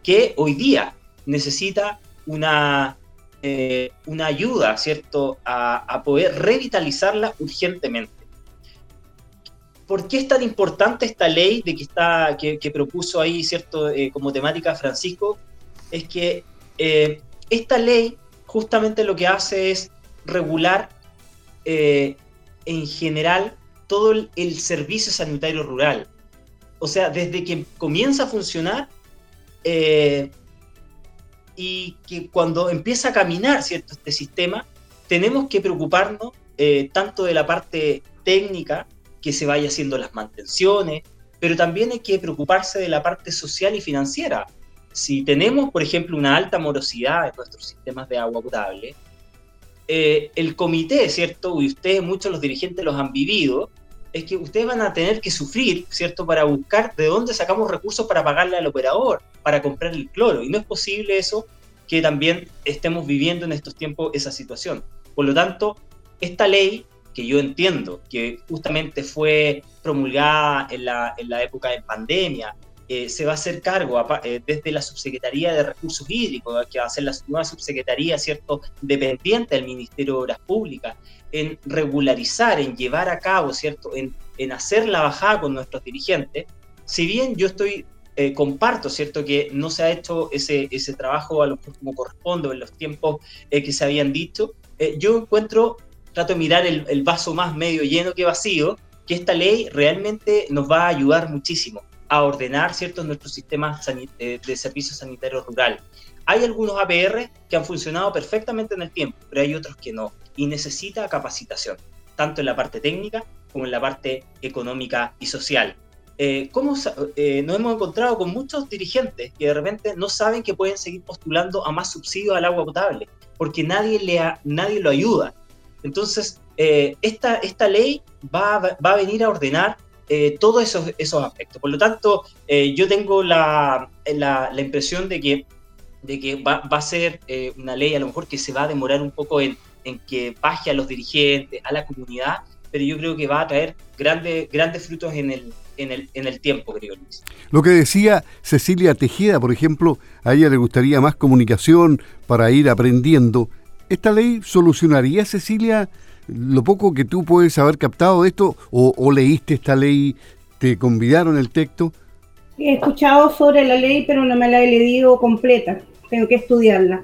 que hoy día necesita una, eh, una ayuda, ¿cierto?, a, poder revitalizarla urgentemente. ¿Por qué es tan importante esta ley de que, está, que, propuso ahí, ¿cierto?, eh, como temática Francisco? Es que eh, esta ley justamente lo que hace es regular en general todo el, servicio sanitario rural. O sea, desde que comienza a funcionar y que cuando empieza a caminar ¿cierto? este sistema, tenemos que preocuparnos eh, tanto de la parte técnica, que se vaya haciendo las mantenciones, pero también hay que preocuparse de la parte social y financiera. Si tenemos, por ejemplo, una alta morosidad en nuestros sistemas de agua potable, eh, el comité, ¿cierto? Y ustedes, muchos los dirigentes los han vivido, es que ustedes van a tener que sufrir, ¿cierto?, para buscar de dónde sacamos recursos para pagarle al operador, para comprar el cloro. Y no es posible eso que también estemos viviendo en estos tiempos esa situación. Por lo tanto, esta ley, que yo entiendo que justamente fue promulgada en la, en la época de pandemia, eh, se va a hacer cargo eh, desde la Subsecretaría de Recursos Hídricos, que va a ser la nueva subsecretaría, ¿cierto?, dependiente del Ministerio de Obras Públicas, en regularizar, en llevar a cabo, ¿cierto?, en, en hacer la bajada con nuestros dirigentes. Si bien yo estoy, eh, comparto, ¿cierto?, que no se ha hecho ese, ese trabajo a lo como corresponde en los tiempos que se habían dicho, yo encuentro, trato de mirar el, el vaso más medio lleno que vacío, que esta ley realmente nos va a ayudar muchísimo a ordenar ciertos nuestros sistemas eh, de servicios sanitarios rural. Hay algunos APR que han funcionado perfectamente en el tiempo, pero hay otros que no, y necesita capacitación, tanto en la parte técnica como en la parte económica y social. Eh, ¿cómo, eh, nos hemos encontrado con muchos dirigentes que de repente no saben que pueden seguir postulando a más subsidios al agua potable, porque nadie, le nadie lo ayuda. Entonces, esta, esta ley va, va a venir a ordenar eh, todos esos, esos aspectos. Por lo tanto, eh, yo tengo la, la, impresión de que, de que va, va a ser eh, una ley a lo mejor que se va a demorar un poco en, en que baje a los dirigentes, a la comunidad, pero yo creo que va a traer grandes, grandes frutos en el, en el, en el tiempo, querido Luis. Lo que decía Cecilia Tejeda, por ejemplo, a ella le gustaría más comunicación para ir aprendiendo. ¿Esta ley solucionaría, Cecilia, lo poco que tú puedes haber captado de esto? ¿O, o leíste esta ley? ¿Te convidaron el texto? He escuchado sobre la ley, pero no me la he leído completa. Tengo que estudiarla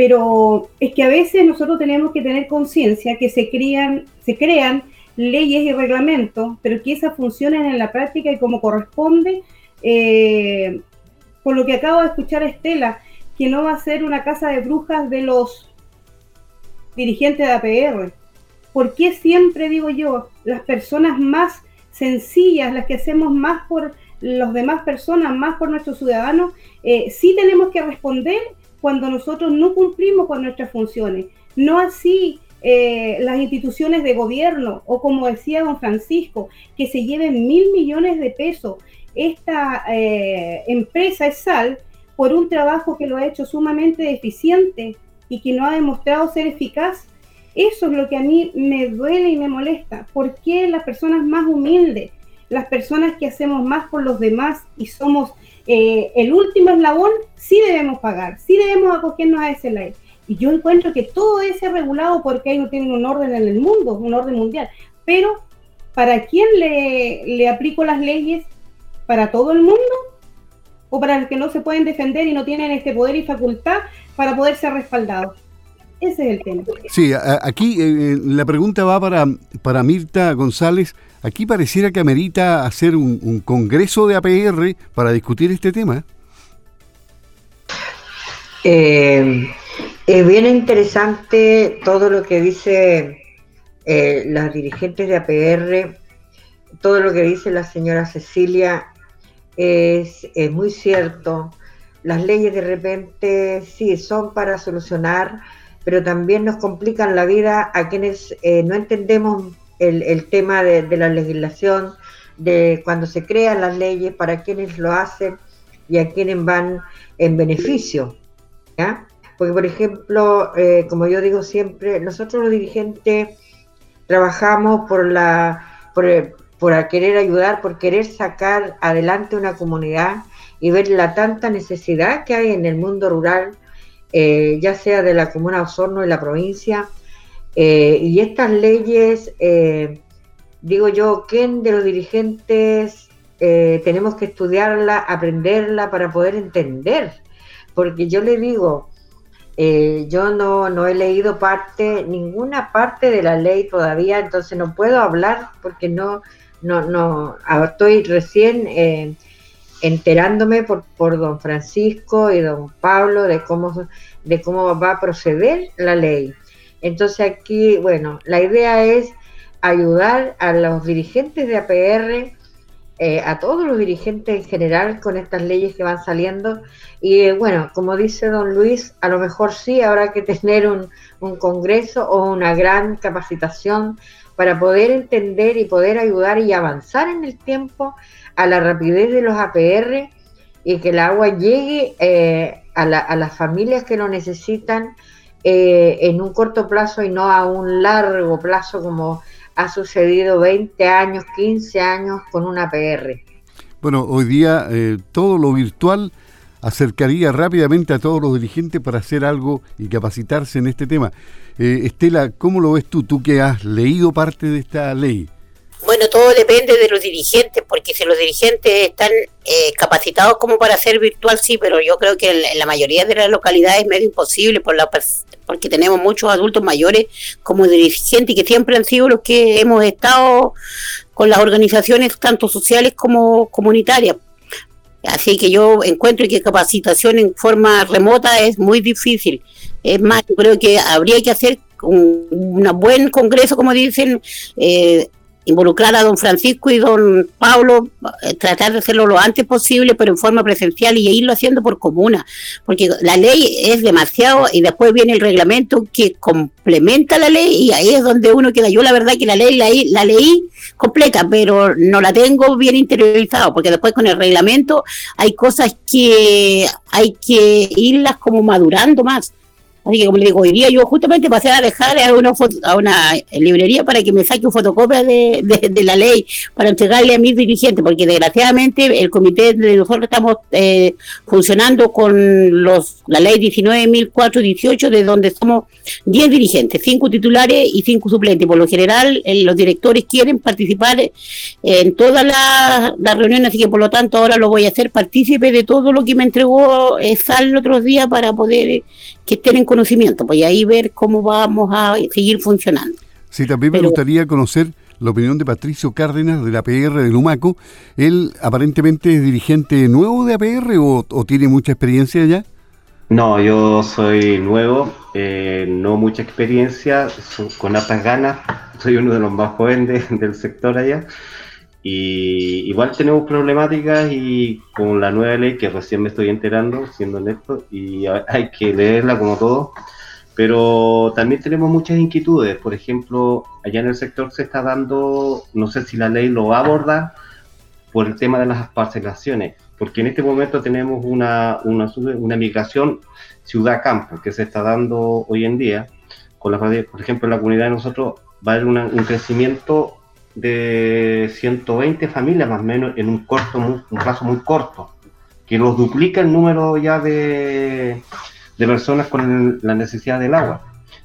pero es que a veces nosotros tenemos que tener conciencia que se crean, se crean leyes y reglamentos, pero que esas funcionen en la práctica y como corresponde, eh, por lo que acabo de escuchar Estela, que no va a ser una casa de brujas de los dirigentes de APR. ¿Por qué siempre digo yo, las personas más sencillas, las que hacemos más por las demás personas, más por nuestros ciudadanos, eh, sí tenemos que responder cuando nosotros no cumplimos con nuestras funciones. No así eh, las instituciones de gobierno o como decía don Francisco, que se lleven mil millones de pesos esta eh, empresa es sal por un trabajo que lo ha hecho sumamente deficiente y que no ha demostrado ser eficaz. Eso es lo que a mí me duele y me molesta. ¿Por qué las personas más humildes, las personas que hacemos más por los demás y somos eh, el último eslabón, sí debemos pagar, sí debemos acogernos a ese ley. Y yo encuentro que todo ese regulado porque no tienen un orden en el mundo, un orden mundial. Pero, ¿para quién le, le aplico las leyes? ¿Para todo el mundo? ¿O para los que no se pueden defender y no tienen este poder y facultad para poder ser respaldados? Ese es el tema. Sí, aquí eh, la pregunta va para, para Mirta González. Aquí pareciera que amerita hacer un, congreso de APR para discutir este tema. Eh, es bien interesante todo lo que dice eh, las dirigentes de APR, todo lo que dice la señora Cecilia es, es muy cierto. Las leyes de repente sí son para solucionar, pero también nos complican la vida a quienes eh, no entendemos el, tema de, la legislación, de cuando se crean las leyes, para quienes lo hacen y a quienes van en beneficio. Porque, por ejemplo, eh, como yo digo siempre, nosotros los dirigentes trabajamos por la por, por querer ayudar, por querer sacar adelante una comunidad y ver la tanta necesidad que hay en el mundo rural, eh, ya sea de la comuna de Osorno y la provincia, eh, y estas leyes, eh, digo yo, ¿quién de los dirigentes tenemos que estudiarla, aprenderla para poder entender? Porque yo le digo, yo no, no he leído parte, ninguna parte de la ley todavía, entonces no puedo hablar porque no, no, no, estoy recién enterándome por, por don Francisco y don Pablo de cómo, de cómo va a proceder la ley. Entonces aquí, bueno, la idea es ayudar a los dirigentes de APR, eh, a todos los dirigentes en general con estas leyes que van saliendo. Y bueno, como dice don Luis, a lo mejor sí habrá que tener un, un congreso o una gran capacitación para poder entender y poder ayudar y avanzar en el tiempo a la rapidez de los APR y que el agua llegue eh, a, a las familias que lo necesitan eh, en un corto plazo y no a un largo plazo como ha sucedido 20 años, 15 años con una PR. Bueno, hoy día eh, todo lo virtual acercaría rápidamente a todos los dirigentes para hacer algo y capacitarse en este tema. Eh, Estela, ¿cómo lo ves tú, tú que has leído parte de esta ley? Bueno, todo depende de los dirigentes, porque si los dirigentes están eh, capacitados como para hacer virtual, sí, pero yo creo que en la mayoría de las localidades es medio imposible por la porque tenemos muchos adultos mayores como dirigentes y que siempre han sido los que hemos estado con las organizaciones tanto sociales como comunitarias. Así que yo encuentro que capacitación en forma remota es muy difícil. Es más, yo creo que habría que hacer un, un buen congreso, como dicen, eh, involucrar a don Francisco y don Pablo, eh, tratar de hacerlo lo antes posible, pero en forma presencial y irlo haciendo por comuna, porque la ley es demasiado y después viene el reglamento que complementa la ley y ahí es donde uno queda. Yo la verdad que la ley la, la leí completa, pero no la tengo bien interiorizado, porque después con el reglamento hay cosas que hay que irlas como madurando más Así que como le digo, hoy día yo justamente pasé a dejar a una, a una librería para que me saque una fotocopia de, de, la ley para entregarle a mis dirigentes, porque desgraciadamente el comité de nosotros estamos eh, funcionando con los la ley 19.418, de donde somos 10 dirigentes, 5 titulares y 5 suplentes. Por lo general, eh, los directores quieren participar en todas las reuniones, así que por lo tanto ahora lo voy a hacer partícipe de todo lo que me entregó eh, Sal el otro día para poder que estén en conocimiento, pues ahí ver cómo vamos a seguir funcionando. Sí, también me gustaría conocer la opinión de Patricio Cárdenas de la APR de Lumaco. ¿Él aparentemente es dirigente nuevo de APR o, tiene mucha experiencia ya? No, yo soy nuevo, eh, no mucha experiencia, con altas ganas, soy uno de los más jóvenes del sector allá. Y igual tenemos problemáticas y con la nueva ley que recién me estoy enterando, siendo honesto, y hay que leerla como todo. Pero también tenemos muchas inquietudes. Por ejemplo, allá en el sector se está dando, no sé si la ley lo va a abordar, por el tema de las parcelaciones. Porque en este momento tenemos una, una, una migración ciudad-campo que se está dando hoy en día. Con la, por ejemplo, en la comunidad de nosotros va a haber un crecimiento de 120 familias más o menos en un corto, un plazo muy corto, que los duplica el número ya de, de personas con la necesidad del agua.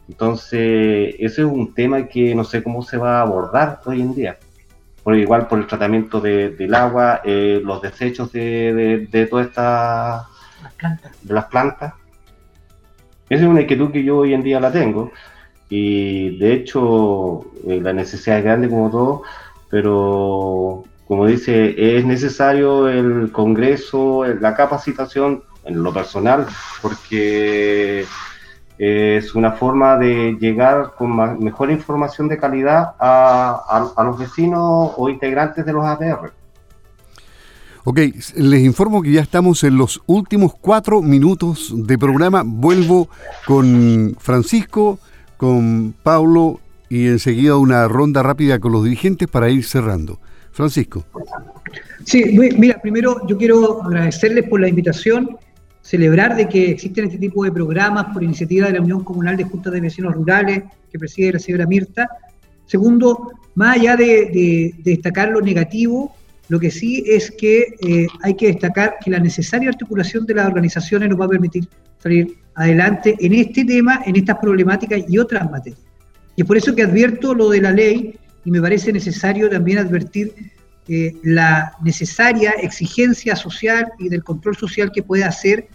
Entonces, ese es un tema que no sé cómo se va a abordar hoy en día. Por igual por el tratamiento del agua, eh, los desechos de, de, todas estas de las plantas. Esa es una inquietud que yo hoy en día la tengo y de hecho eh, la necesidad es grande como todo, pero como dice, es necesario el Congreso, la capacitación en lo personal, porque es una forma de llegar con mejor información de calidad a, a, los vecinos o integrantes de los APR. Ok, les informo que ya estamos en los últimos cuatro minutos de programa. Vuelvo con Francisco con Pablo y enseguida una ronda rápida con los dirigentes para ir cerrando. Francisco. Sí, mira, primero yo quiero agradecerles por la invitación, celebrar de que existen este tipo de programas por iniciativa de la Unión Comunal de Juntas de Vecinos Rurales que preside la señora Mirta. Segundo, más allá de, destacar lo negativo, lo que sí es que eh, hay que destacar que la necesaria articulación de las organizaciones nos va a permitir salir adelante en este tema, en estas problemáticas y otras materias. Y es por eso que advierto lo de la ley y me parece necesario también advertir eh, la necesaria exigencia social y del control social que puede hacer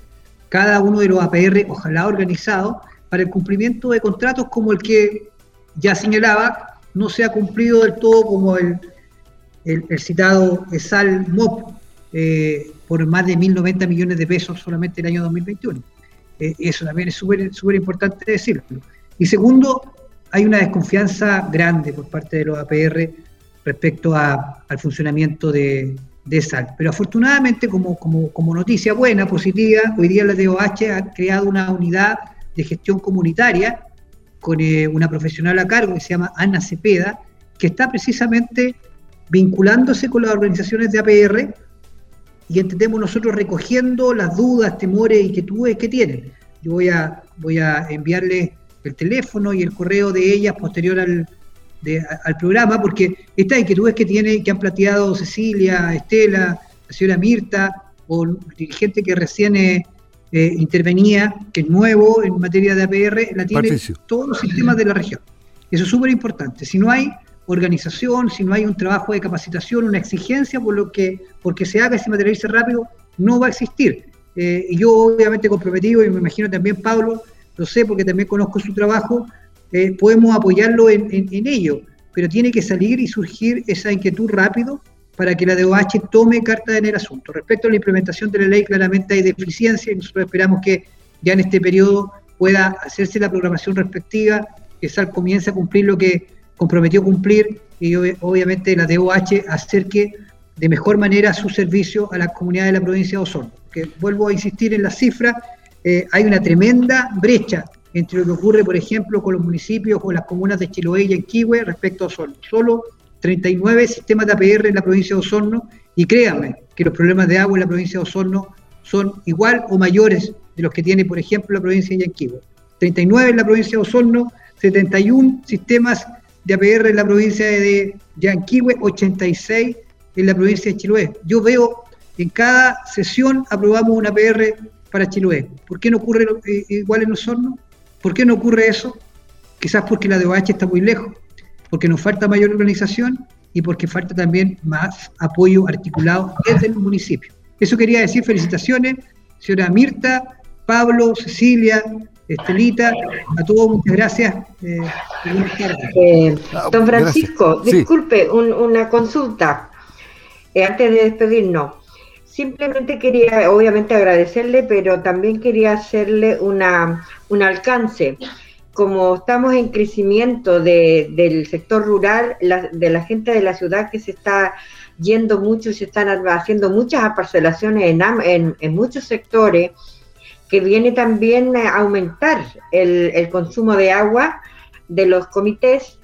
cada uno de los APR, ojalá organizado, para el cumplimiento de contratos como el que ya señalaba, no se ha cumplido del todo como el, el, citado ESAL MOP eh, por más de 1.090 millones de pesos solamente el año 2021. Eh, eso también es súper importante decirlo. Y segundo, hay una desconfianza grande por parte de los APR respecto al funcionamiento de, SAL. Pero afortunadamente, como, como, noticia buena, positiva, hoy día la DOH ha creado una unidad de gestión comunitaria con eh, una profesional a cargo que se llama Ana Cepeda, que está precisamente vinculándose con las organizaciones de APR y entendemos nosotros recogiendo las dudas, temores, inquietudes que tienen. Yo voy a, voy a enviarle el teléfono y el correo de ellas posterior al, al programa, porque estas inquietudes que tiene, que han planteado Cecilia, Estela, la señora Mirta, o el dirigente que recién eh, eh, intervenía, que es nuevo en materia de APR, la tiene todos los sistemas de la región. Eso es súper importante. Si no hay organización, si no hay un trabajo de capacitación, una exigencia por lo que porque se haga y se materialice rápido, no va a existir. Eh, yo obviamente comprometido, y me imagino también Pablo, lo sé porque también conozco su trabajo, eh, podemos apoyarlo en, ello, pero tiene que salir y surgir esa inquietud rápido para que la DOH tome carta en el asunto. Respecto a la implementación de la ley, claramente hay deficiencia y nosotros esperamos que ya en este periodo pueda hacerse la programación respectiva, que SAL comience a cumplir lo que comprometió cumplir y obviamente la DOH acerque de mejor manera su servicio a la comunidad de la provincia de Osorno. Que vuelvo a insistir en la cifra, eh, hay una tremenda brecha entre lo que ocurre, por ejemplo, con los municipios o las comunas de Chiloé y Enquihue respecto a Osorno. Solo 39 sistemas de APR en la provincia de Osorno y créanme que los problemas de agua en la provincia de Osorno son igual o mayores de los que tiene, por ejemplo, la provincia de Yanquihue. 39 en la provincia de Osorno, 71 sistemas de APR en la provincia de Yanquihue, 86 en la provincia de Chiloé. Yo veo en cada sesión aprobamos una APR para Chiloé. ¿Por qué no ocurre eh, igual en Osorno? ¿Por qué no ocurre eso? Quizás porque la de OH está muy lejos, porque nos falta mayor organización y porque falta también más apoyo articulado desde el municipio. Eso quería decir, felicitaciones, señora Mirta, Pablo, Cecilia, Estelita, a todos muchas gracias. Eh, eh, don Francisco, disculpe, una consulta eh, antes de despedirnos. Simplemente quería, obviamente, agradecerle, pero también quería hacerle una, un alcance como estamos en crecimiento del sector rural, de la gente de la ciudad que se está yendo mucho, se están haciendo muchas aparcelaciones en, en, muchos sectores, que viene también a aumentar el, consumo de agua de los comités.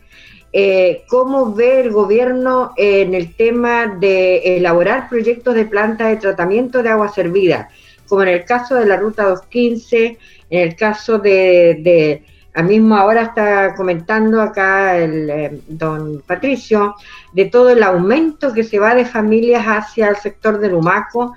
Eh, ¿Cómo ve el gobierno en el tema de elaborar proyectos de planta de tratamiento de agua servida? Como en el caso de la Ruta 215, en el caso de a mismo ahora está comentando acá el eh, don Patricio de todo el aumento que se va de familias hacia el sector del humaco.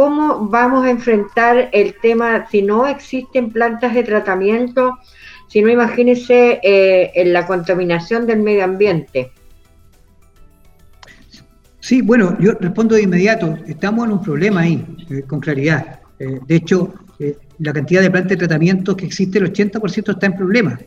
¿Cómo vamos a enfrentar el tema si no existen plantas de tratamiento? Si no, imagínese eh, la contaminación del medio ambiente. Sí, bueno, yo respondo de inmediato. Estamos en un problema ahí, eh, con claridad. de hecho, la cantidad de plantas de tratamiento que existe, el 80% está en problemas,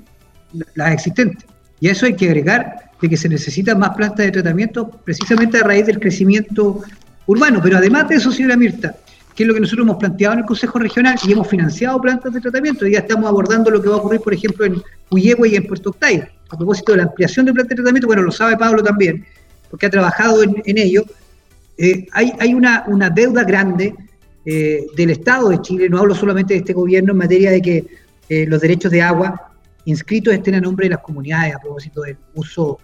las existentes. Y a eso hay que agregar de que se necesitan más plantas de tratamiento precisamente a raíz del crecimiento urbano. Pero además de eso, señora Mirta, que es lo que nosotros hemos planteado en el Consejo Regional y hemos financiado plantas de tratamiento. Ya estamos abordando lo que va a ocurrir, por ejemplo, en Cuyehue y en Puerto Octay. A propósito de la ampliación de plantas de tratamiento, bueno, lo sabe Pablo también, porque ha trabajado en, ello. Eh, hay, una, deuda grande eh, del Estado de Chile, no hablo solamente de este gobierno, en materia de que eh, los derechos de agua inscritos estén a nombre de las comunidades a propósito del uso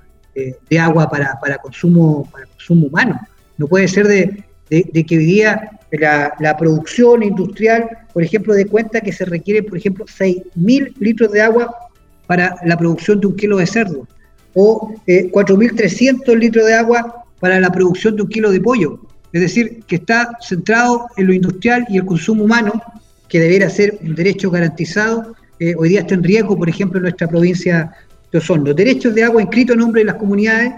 de agua para, consumo, para consumo humano. No puede ser de, que hoy día la, producción industrial, por ejemplo, de cuenta que se requiere, por ejemplo, 6.000 litros de agua para la producción de un kilo de cerdo o 4.300 litros de agua para la producción de un kilo de pollo. Es decir, que está centrado en lo industrial y el consumo humano, que debería ser un derecho garantizado. Eh, hoy día está en riesgo, por ejemplo, en nuestra provincia de Osorno. Derechos de agua inscritos en nombre de las comunidades,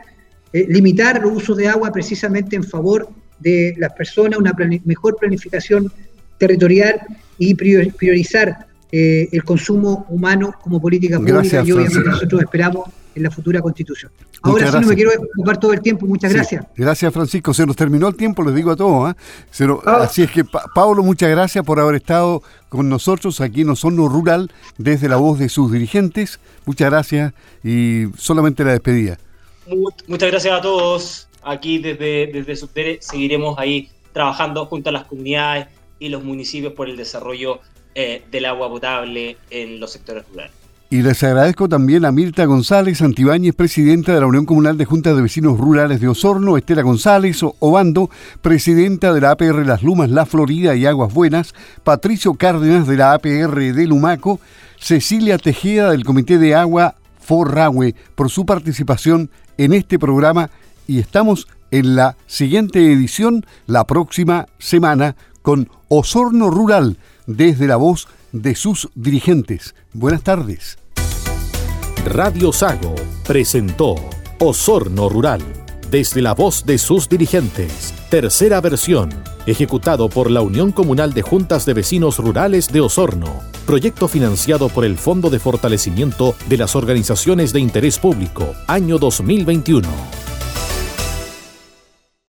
eh, limitar los usos de agua precisamente en favor de las personas, una mejor planificación territorial y priorizar eh, el consumo humano como política pública. y obviamente nosotros esperamos en la futura constitución. Ahora sí no me quiero ocupar todo el tiempo, muchas gracias. Gracias Francisco, se nos terminó el tiempo, les digo a todos. ¿eh? Ah. Así es que Pablo, muchas gracias por haber estado con nosotros aquí en Osorno Rural desde la voz de sus dirigentes. Muchas gracias y solamente la despedida. Muchas gracias a todos. Aquí desde, desde Subtere seguiremos ahí trabajando junto a las comunidades y los municipios por el desarrollo eh, del agua potable en los sectores rurales. Y les agradezco también a Mirta González Antibáñez, presidenta de la Unión Comunal de Juntas de Vecinos Rurales de Osorno, Estela González Obando, presidenta de la APR Las Lumas, La Florida y Aguas Buenas, Patricio Cárdenas de la APR de Lumaco, Cecilia Tejeda del Comité de Agua Forrahue por su participación en este programa y estamos en la siguiente edición la próxima semana con Osorno Rural desde la voz de sus dirigentes. Buenas tardes. Radio Sago presentó Osorno Rural, desde la voz de sus dirigentes, tercera versión, ejecutado por la Unión Comunal de Juntas de Vecinos Rurales de Osorno, proyecto financiado por el Fondo de Fortalecimiento de las Organizaciones de Interés Público, año 2021.